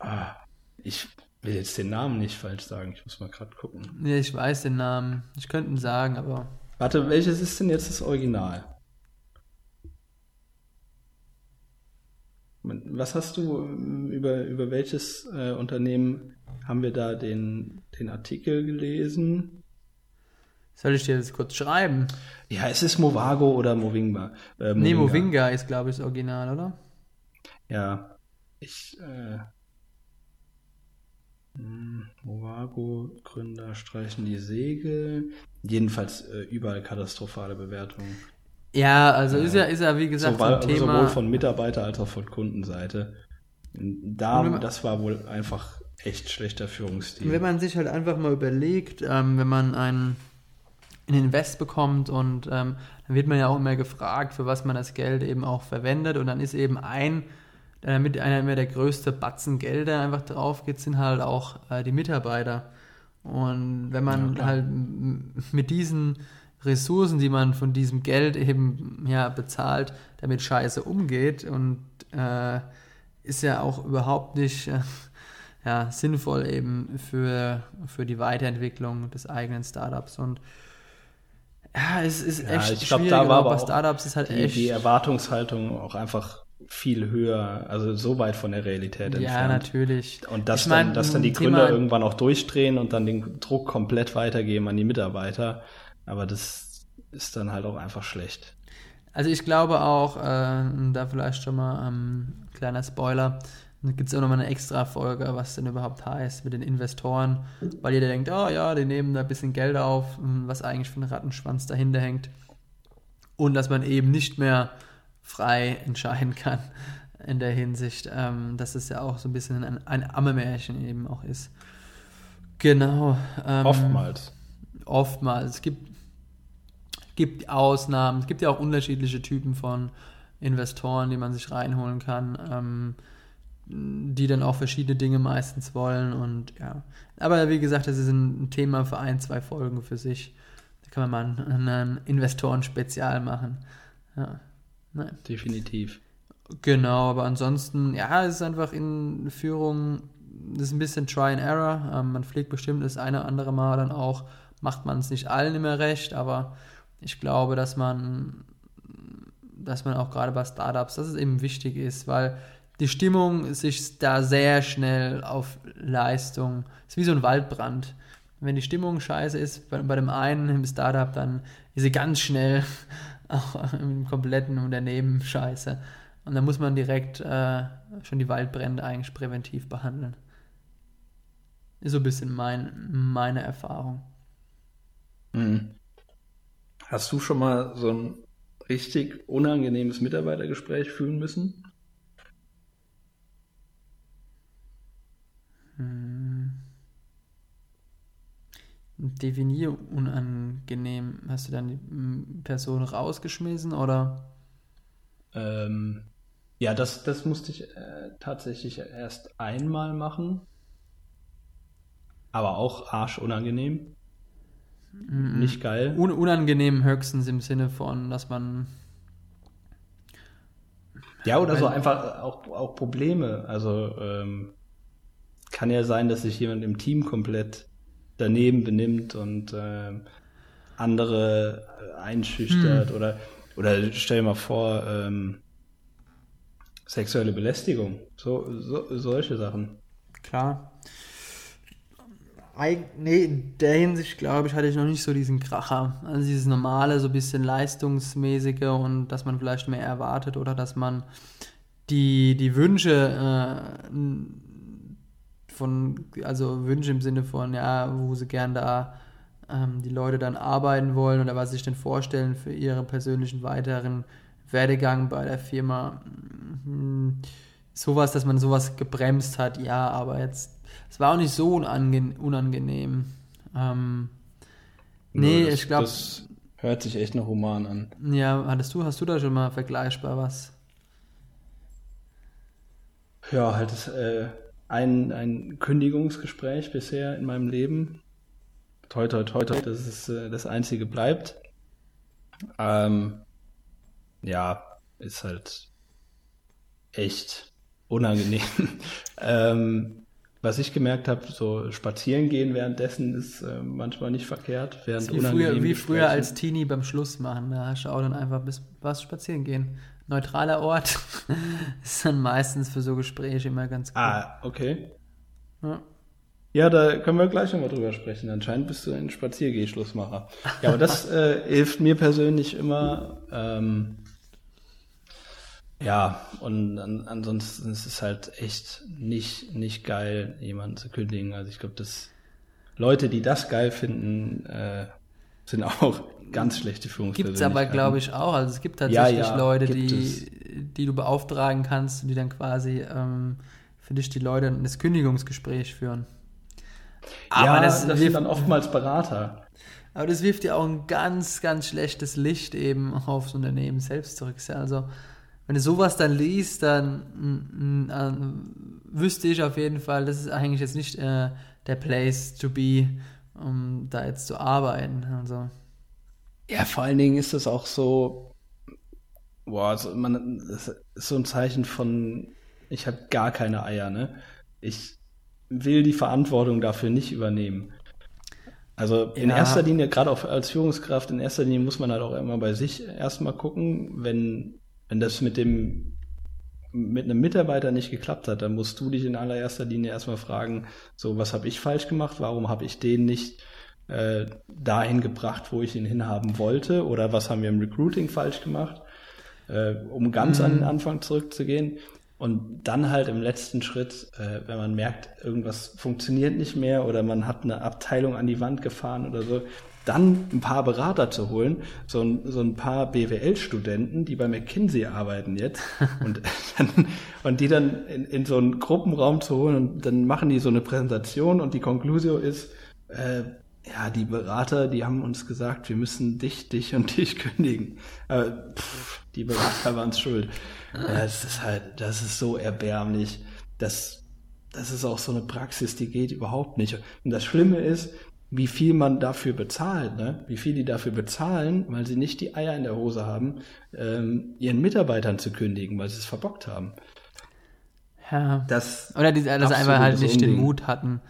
ah, ich will jetzt den Namen nicht falsch sagen, ich muss mal gerade gucken. Ja, ich weiß den Namen. Ich könnte ihn sagen, aber. Warte, welches ist denn jetzt das Original? Was hast du ähm, über, über welches äh, Unternehmen haben wir da den, den Artikel gelesen. Soll ich dir das kurz schreiben? Ja, es ist Movago oder Movingba. Äh, Movinga. Nee, Movinga ist, glaube ich, das Original, oder? Ja, ich. Äh, hm, Movago, Gründer streichen die Segel. Jedenfalls äh, überall katastrophale Bewertungen. Ja, also ist ja, ist ja wie gesagt sowohl, so ein Thema. Sowohl von Mitarbeiter als auch von Kundenseite. Da, das war wohl einfach echt schlechter Führungsstil. Wenn man sich halt einfach mal überlegt, ähm, wenn man einen, einen Invest bekommt und ähm, dann wird man ja auch immer gefragt, für was man das Geld eben auch verwendet und dann ist eben ein, damit einer immer der größte Batzen Gelder einfach drauf geht, sind halt auch äh, die Mitarbeiter. Und wenn man ja, halt mit diesen Ressourcen, die man von diesem Geld eben ja bezahlt, damit scheiße umgeht und äh, ist ja auch überhaupt nicht äh, ja, sinnvoll eben für, für die Weiterentwicklung des eigenen Startups. Und ja, es ist ja, echt ich glaub, schwierig, da war aber bei Startups ist halt die, echt. Die Erwartungshaltung auch einfach viel höher, also so weit von der Realität entfernt. Ja, natürlich. Und dass, ich mein, dann, dass dann die Gründer Thema, irgendwann auch durchdrehen und dann den Druck komplett weitergeben an die Mitarbeiter. Aber das ist dann halt auch einfach schlecht. Also ich glaube auch, äh, da vielleicht schon mal ein ähm, kleiner Spoiler, dann gibt es auch nochmal eine extra Folge, was denn überhaupt heißt mit den Investoren, weil jeder denkt, oh ja, die nehmen da ein bisschen Geld auf, hm, was eigentlich für ein Rattenschwanz dahinter hängt. Und dass man eben nicht mehr frei entscheiden kann in der Hinsicht, ähm, dass es ja auch so ein bisschen ein, ein Amme-Märchen eben auch ist. Genau. Ähm, oftmals. Oftmals. Es gibt, gibt Ausnahmen. Es gibt ja auch unterschiedliche Typen von Investoren, die man sich reinholen kann. Ähm, die dann auch verschiedene Dinge meistens wollen und ja. Aber wie gesagt, das ist ein Thema für ein, zwei Folgen für sich. Da kann man mal ein, Investoren-Spezial machen. Ja. Nein. Definitiv. Genau, aber ansonsten, ja, es ist einfach in Führung, das ist ein bisschen Try and Error. Ähm, man pflegt bestimmt das eine oder andere Mal dann auch, macht man es nicht allen immer recht, aber ich glaube, dass man, dass man auch gerade bei Startups, dass es eben wichtig ist, weil die Stimmung sich da sehr schnell auf Leistung, ist wie so ein Waldbrand. Wenn die Stimmung scheiße ist bei, bei dem einen im Startup, dann ist sie ganz schnell auch im kompletten Unternehmen scheiße. Und dann muss man direkt äh, schon die Waldbrände eigentlich präventiv behandeln. Ist so ein bisschen mein, meine Erfahrung. Mhm. Hast du schon mal so ein richtig unangenehmes Mitarbeitergespräch fühlen müssen? Hm. Definier unangenehm. Hast du dann die hm, Person rausgeschmissen oder? Ähm, ja, das, das musste ich äh, tatsächlich erst einmal machen. Aber auch arschunangenehm. Mm Nicht geil. Un unangenehm höchstens im Sinne von, dass man Ja, oder so einfach auch, auch Probleme. Also ähm, kann ja sein, dass sich jemand im Team komplett daneben benimmt und äh, andere einschüchtert hm. oder oder stell dir mal vor, ähm, sexuelle Belästigung, so, so solche Sachen. Klar. Nee, in der Hinsicht, glaube ich, hatte ich noch nicht so diesen Kracher. Also dieses normale, so ein bisschen leistungsmäßige und dass man vielleicht mehr erwartet oder dass man die, die Wünsche äh, von, also Wünsche im Sinne von, ja, wo sie gern da ähm, die Leute dann arbeiten wollen oder was sie sich denn vorstellen für ihren persönlichen weiteren Werdegang bei der Firma. Hm, sowas, dass man sowas gebremst hat, ja, aber jetzt, es war auch nicht so unange unangenehm. Ähm, nee, das, ich glaube. Das hört sich echt noch human an. Ja, hattest du, hast du da schon mal vergleichbar was? Ja, halt das, äh, ein, ein Kündigungsgespräch bisher in meinem Leben. Toi, toi, toi, toi, dass es äh, das einzige bleibt. Ähm, ja, ist halt echt unangenehm. ähm, was ich gemerkt habe, so spazieren gehen währenddessen ist äh, manchmal nicht verkehrt. Während wie früher, wie früher als Teenie beim Schluss machen. Da hast du auch dann einfach bis was spazieren gehen neutraler Ort. ist dann meistens für so Gespräche immer ganz gut. Ah, okay. Ja. Ja, da können wir gleich nochmal drüber sprechen. Anscheinend bist du ein Spaziergehschlussmacher. Ja, aber das äh, hilft mir persönlich immer. Ähm, ja, und an, ansonsten ist es halt echt nicht, nicht geil, jemanden zu kündigen. Also ich glaube, dass Leute, die das geil finden, äh, sind auch ganz schlechte Führungspersönlichkeiten. Gibt es aber, glaube ich, auch. Also es gibt tatsächlich ja, ja, Leute, die, die du beauftragen kannst und die dann quasi ähm, für dich die Leute das Kündigungsgespräch führen. Aber ja, das, das sind dann oftmals Berater. Aber das wirft ja auch ein ganz, ganz schlechtes Licht eben aufs Unternehmen selbst zurück. Also, wenn du sowas dann liest, dann äh, wüsste ich auf jeden Fall, das ist eigentlich jetzt nicht äh, der Place to be, um da jetzt zu arbeiten. Also. Ja, vor allen Dingen ist es auch so, boah, also man, das ist so ein Zeichen von, ich habe gar keine Eier, ne? Ich will die Verantwortung dafür nicht übernehmen. Also in ja. erster Linie, gerade auch als Führungskraft, in erster Linie muss man halt auch immer bei sich erstmal gucken, wenn, wenn das mit dem mit einem Mitarbeiter nicht geklappt hat, dann musst du dich in allererster Linie erstmal fragen, so was habe ich falsch gemacht, warum habe ich den nicht äh, dahin gebracht, wo ich ihn hinhaben wollte oder was haben wir im Recruiting falsch gemacht, äh, um ganz mhm. an den Anfang zurückzugehen. Und dann halt im letzten Schritt, äh, wenn man merkt, irgendwas funktioniert nicht mehr oder man hat eine Abteilung an die Wand gefahren oder so, dann ein paar Berater zu holen, so ein, so ein paar BWL-Studenten, die bei McKinsey arbeiten jetzt und, dann, und die dann in, in so einen Gruppenraum zu holen und dann machen die so eine Präsentation und die Konklusion ist, äh, ja, die Berater, die haben uns gesagt, wir müssen dich, dich und dich kündigen. Aber, pff, die Berater waren es schuld. Das ist halt, das ist so erbärmlich. Das, das ist auch so eine Praxis, die geht überhaupt nicht. Und das Schlimme ist, wie viel man dafür bezahlt, ne? wie viel die dafür bezahlen, weil sie nicht die Eier in der Hose haben, ähm, ihren Mitarbeitern zu kündigen, weil sie es verbockt haben. Ja. Das Oder die, dass sie einfach halt nicht Unding. den Mut hatten,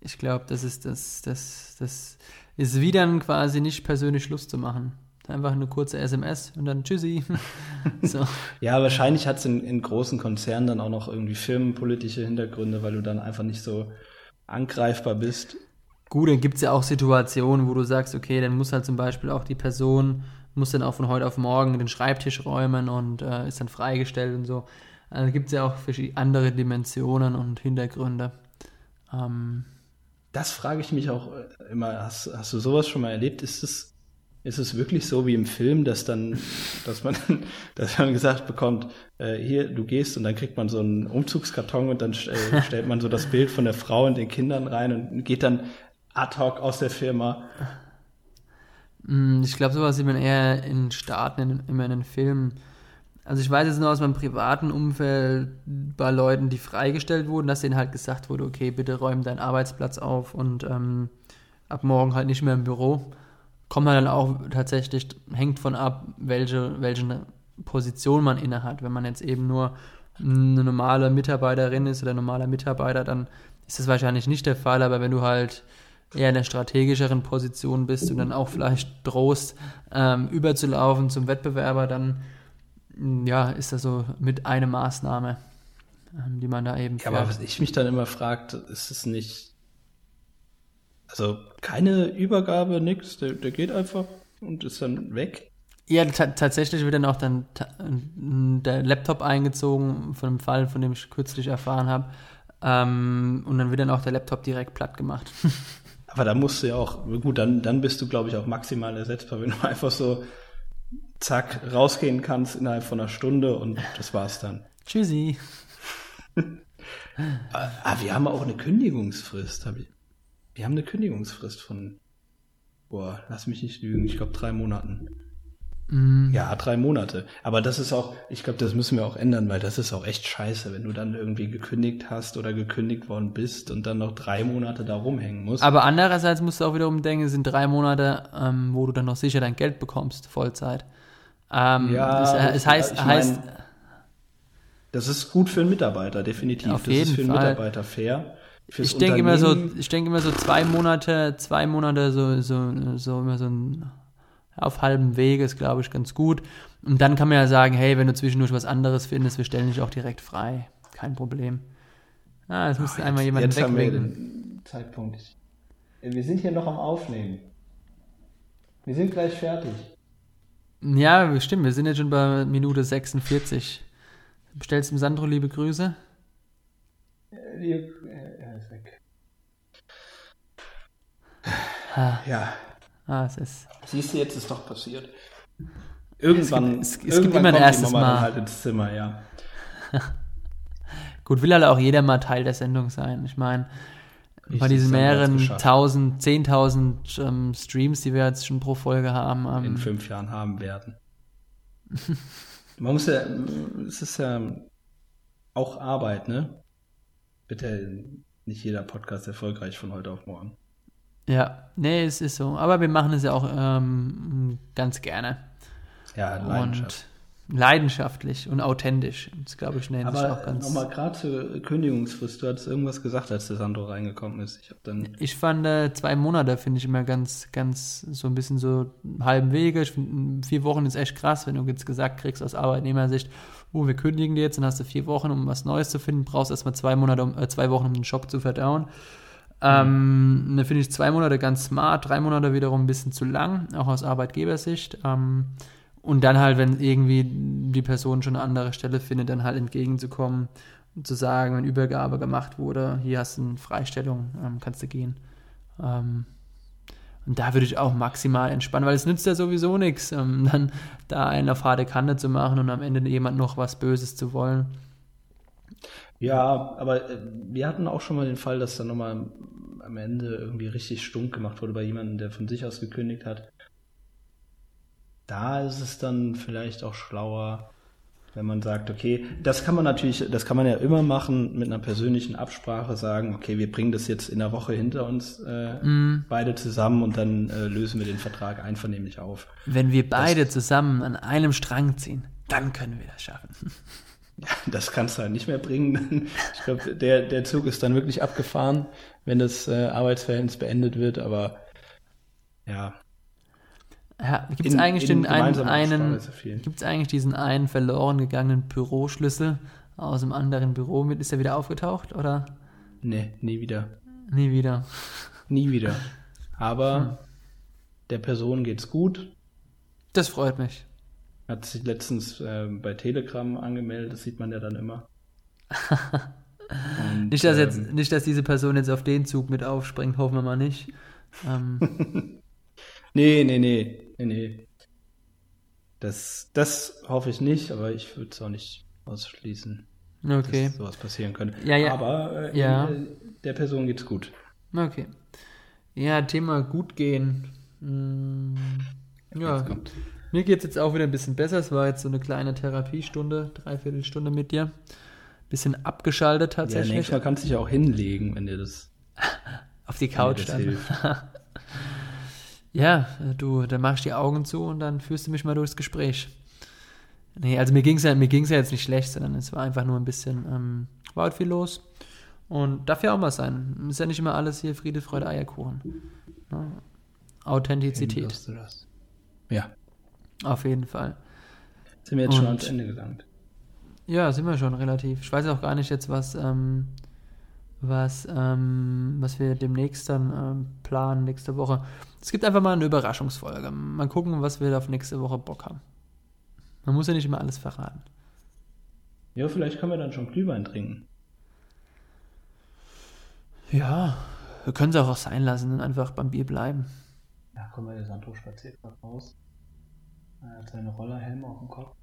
ich glaube, das ist das, das, das ist wie dann quasi nicht persönlich Schluss zu machen. Einfach eine kurze SMS und dann Tschüssi. so. Ja, wahrscheinlich hat es in, in, großen Konzernen dann auch noch irgendwie firmenpolitische Hintergründe, weil du dann einfach nicht so angreifbar bist. Gut, dann gibt es ja auch Situationen, wo du sagst, okay, dann muss halt zum Beispiel auch die Person, muss dann auch von heute auf morgen den Schreibtisch räumen und äh, ist dann freigestellt und so. Also gibt es ja auch andere Dimensionen und Hintergründe. Ähm, das frage ich mich auch äh, immer. Hast, hast du sowas schon mal erlebt? Ist es, ist es wirklich so wie im Film, dass dann, dass man, dass man gesagt bekommt, äh, hier, du gehst und dann kriegt man so einen Umzugskarton und dann äh, stellt man so das Bild von der Frau und den Kindern rein und geht dann ad hoc aus der Firma. Mm, ich glaube, sowas sieht man eher in Staaten, in, immer in den Filmen. Also ich weiß jetzt nur aus meinem privaten Umfeld bei Leuten, die freigestellt wurden, dass denen halt gesagt wurde, okay, bitte räum deinen Arbeitsplatz auf und ähm, ab morgen halt nicht mehr im Büro. Kommt man dann auch tatsächlich, hängt von ab, welche, welchen Position man innehat. Wenn man jetzt eben nur eine normale Mitarbeiterin ist oder ein normaler Mitarbeiter, dann ist das wahrscheinlich nicht der Fall. Aber wenn du halt eher in einer strategischeren Position bist und dann auch vielleicht drohst, ähm, überzulaufen zum Wettbewerber, dann ja, ist das so mit einer Maßnahme, ähm, die man da eben ja, aber was ich mich dann immer fragt, ist es nicht, also keine Übergabe, nix, der, der geht einfach und ist dann weg? Ja, tatsächlich wird dann auch dann der Laptop eingezogen, von einem Fall, von dem ich kürzlich erfahren habe. Ähm, und dann wird dann auch der Laptop direkt platt gemacht. Aber da musst du ja auch, gut, dann, dann bist du, glaube ich, auch maximal ersetzbar, wenn du einfach so zack rausgehen kannst innerhalb von einer Stunde und das war's dann. Tschüssi. ah, wir haben auch eine Kündigungsfrist. Wir haben eine Kündigungsfrist von, boah, lass mich nicht lügen, ich glaube drei Monaten. Mm. Ja, drei Monate. Aber das ist auch, ich glaube, das müssen wir auch ändern, weil das ist auch echt scheiße, wenn du dann irgendwie gekündigt hast oder gekündigt worden bist und dann noch drei Monate da rumhängen musst. Aber andererseits musst du auch wiederum denken, es sind drei Monate, ähm, wo du dann noch sicher dein Geld bekommst, Vollzeit. Ähm, ja, es, äh, es heißt, ich mein, heißt, das ist gut für einen Mitarbeiter, definitiv. Auf das jeden ist für einen Fall. Mitarbeiter fair. Ich denke immer so, ich denke immer so zwei Monate, zwei Monate so, so, so immer so ein auf halbem Weg ist, glaube ich, ganz gut. Und dann kann man ja sagen, hey, wenn du zwischendurch was anderes findest, wir stellen dich auch direkt frei. Kein Problem. Ah, es müsste einmal jemand wegwinken. Zeitpunkt. Wir sind hier noch am Aufnehmen. Wir sind gleich fertig. Ja, stimmt. Wir sind jetzt schon bei Minute 46. Bestellst dem Sandro liebe Grüße? Er ist weg. Ja. Ah, es ist. Siehst du, jetzt ist doch passiert. Irgendwann, es, gibt, es, es gibt immer ein erstes Mal. halt ins Zimmer, ja. Gut, will halt auch jeder mal Teil der Sendung sein. Ich meine, bei diesen mehreren tausend, zehntausend ähm, Streams, die wir jetzt schon pro Folge haben. Ähm, in fünf Jahren haben werden. Man muss ja, es ist ja auch Arbeit, ne? Bitte nicht jeder Podcast erfolgreich von heute auf morgen. Ja, nee, es ist so. Aber wir machen es ja auch ähm, ganz gerne. Ja, Leidenschaft. Leidenschaftlich und authentisch. Das glaube ich nennt sich auch ganz. Nochmal gerade zur Kündigungsfrist. Du hattest irgendwas gesagt, als der Sandro reingekommen ist. Ich, dann ich fand äh, zwei Monate finde ich immer ganz, ganz so ein bisschen so halben Wege. Ich finde vier Wochen ist echt krass, wenn du jetzt gesagt kriegst aus Arbeitnehmersicht, oh, wir kündigen dir jetzt, dann hast du vier Wochen, um was Neues zu finden, brauchst erstmal zwei Monate, um, äh, zwei Wochen, um den Job zu verdauen. Ähm, da finde ich zwei Monate ganz smart, drei Monate wiederum ein bisschen zu lang, auch aus Arbeitgebersicht. Ähm, und dann halt, wenn irgendwie die Person schon eine andere Stelle findet, dann halt entgegenzukommen und zu sagen, wenn Übergabe gemacht wurde, hier hast du eine Freistellung, ähm, kannst du gehen. Ähm, und da würde ich auch maximal entspannen, weil es nützt ja sowieso nichts, ähm, dann da eine auf harte Kante zu machen und am Ende jemand noch was Böses zu wollen. Ja, aber äh, wir hatten auch schon mal den Fall, dass dann nochmal am Ende irgendwie richtig stunk gemacht wurde bei jemandem, der von sich aus gekündigt hat. Da ist es dann vielleicht auch schlauer, wenn man sagt, okay, das kann man natürlich, das kann man ja immer machen mit einer persönlichen Absprache, sagen, okay, wir bringen das jetzt in der Woche hinter uns äh, mm. beide zusammen und dann äh, lösen wir den Vertrag einvernehmlich auf. Wenn wir beide das, zusammen an einem Strang ziehen, dann können wir das schaffen. Ja, das kannst du halt nicht mehr bringen. Ich glaube, der, der Zug ist dann wirklich abgefahren, wenn das äh, Arbeitsverhältnis beendet wird, aber ja. Ja, gibt es eigentlich den einen, einen gibt es eigentlich diesen einen verloren gegangenen Büroschlüssel aus einem anderen Büro mit? Ist er wieder aufgetaucht oder? Nee, nie wieder. Nie wieder. Nie wieder. Aber hm. der Person geht's gut. Das freut mich. Hat sich letztens äh, bei Telegram angemeldet, das sieht man ja dann immer. Und, nicht, dass jetzt, ähm, nicht, dass diese Person jetzt auf den Zug mit aufspringt, hoffen wir mal nicht. Ähm. nee, nee, nee, nee, nee. Das, das hoffe ich nicht, aber ich würde es auch nicht ausschließen, okay. dass sowas passieren könnte. Ja, ja. Aber äh, ja. der Person geht's gut. Okay. Ja, Thema gut gehen. Hm, ja. Mir geht es jetzt auch wieder ein bisschen besser. Es war jetzt so eine kleine Therapiestunde, dreiviertel Stunde mit dir. Bisschen abgeschaltet tatsächlich. Ja, nächstes Mal kannst du dich auch hinlegen, wenn dir das auf die Couch dann. ja, du, dann machst du die Augen zu und dann führst du mich mal durchs Gespräch. Nee, also mir ging es ja, mir ging's ja jetzt nicht schlecht, sondern es war einfach nur ein bisschen, ähm, war halt viel los. Und darf ja auch mal sein. Ist ja nicht immer alles hier Friede, Freude, Eierkuchen. Ne? Authentizität. Du das? Ja. Auf jeden Fall. Sind wir jetzt schon Und- ans Ende gelangt? Ja, sind wir schon relativ. Ich weiß auch gar nicht jetzt, was, ähm, was, ähm, was wir demnächst dann ähm, planen, nächste Woche. Es gibt einfach mal eine Überraschungsfolge. Mal gucken, was wir auf nächste Woche Bock haben. Man muss ja nicht immer alles verraten. Ja, vielleicht können wir dann schon Glühwein trinken. Ja, wir können es auch sein lassen und einfach beim Bier bleiben. Ja, guck mal, der Sandro spaziert raus. Er hat seine Rollerhelm auf dem Kopf.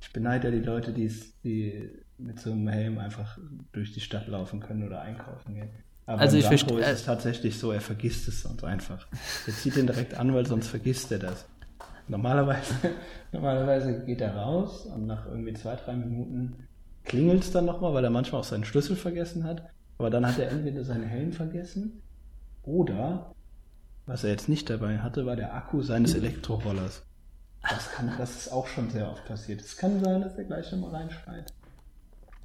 Ich beneide ja die Leute, die's- die mit so einem Helm einfach durch die Stadt laufen können oder einkaufen gehen. Aber Also ich Sandro verste- ist es tatsächlich so, er vergisst es sonst einfach. Er zieht ihn direkt an, weil sonst vergisst er das. Normalerweise, normalerweise geht er raus und nach irgendwie zwei, drei Minuten klingelt es dann nochmal, weil er manchmal auch seinen Schlüssel vergessen hat. Aber dann hat er entweder seinen Helm vergessen oder, was er jetzt nicht dabei hatte, war der Akku seines Elektrorollers. Das, kann, das ist auch schon sehr oft passiert. Es kann sein, dass er gleich nochmal reinschreit.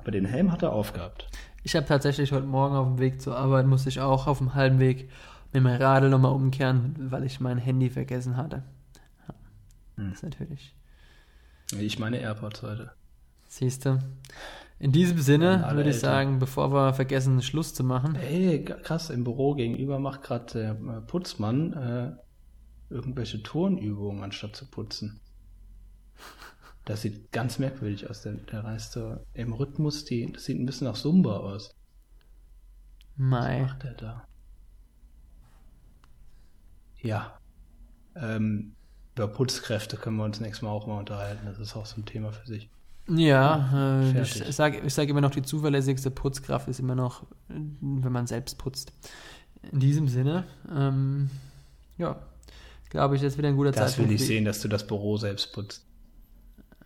Aber den Helm hat er aufgehabt. Ich habe tatsächlich heute Morgen auf dem Weg zur Arbeit, musste ich auch auf dem halben Weg mit meinem Radl nochmal umkehren, weil ich mein Handy vergessen hatte. Ja, Hm. Das ist natürlich. Ich meine AirPods heute. Siehst du. In diesem Sinne würde ich sagen, bevor wir vergessen, Schluss zu machen. Ey, krass, im Büro gegenüber macht gerade der äh, Putzmann äh, irgendwelche Turnübungen, anstatt zu putzen. Das sieht ganz merkwürdig aus. Der, der reißt so im Rhythmus, die, das sieht ein bisschen nach Zumba aus. Was Mai. macht der da? Ja. Ähm, über Putzkräfte können wir uns nächstes Mal auch mal unterhalten. Das ist auch so ein Thema für sich. Ja, äh, ich, ich sage ich sag immer noch, die zuverlässigste Putzkraft ist immer noch, wenn man selbst putzt. In diesem Sinne, ähm, ja, glaube ich, das wieder ein guter Das will Zeitpunkt. ich sehen, dass du das Büro selbst putzt.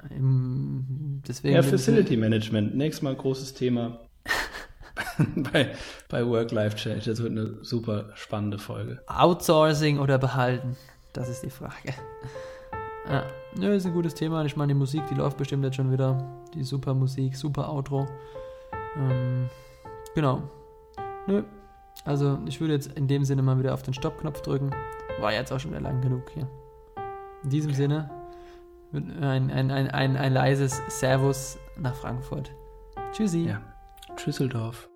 Im, deswegen Ja, Facility Management. Nächstes Mal großes Thema bei, bei Work-Life-Change. Das wird eine super spannende Folge. Outsourcing oder behalten? Das ist die Frage. Ja, nö, ist ein gutes Thema. Ich meine, die Musik, die läuft bestimmt jetzt schon wieder. Die super Musik, super Outro. Ähm, genau. Nö. Also, ich würde jetzt in dem Sinne mal wieder auf den Stoppknopf drücken. War jetzt auch schon wieder lang genug hier. In diesem Sinne, ein, ein, ein, ein, ein leises Servus nach Frankfurt. Tschüssi. Ja. Tschüsseldorf.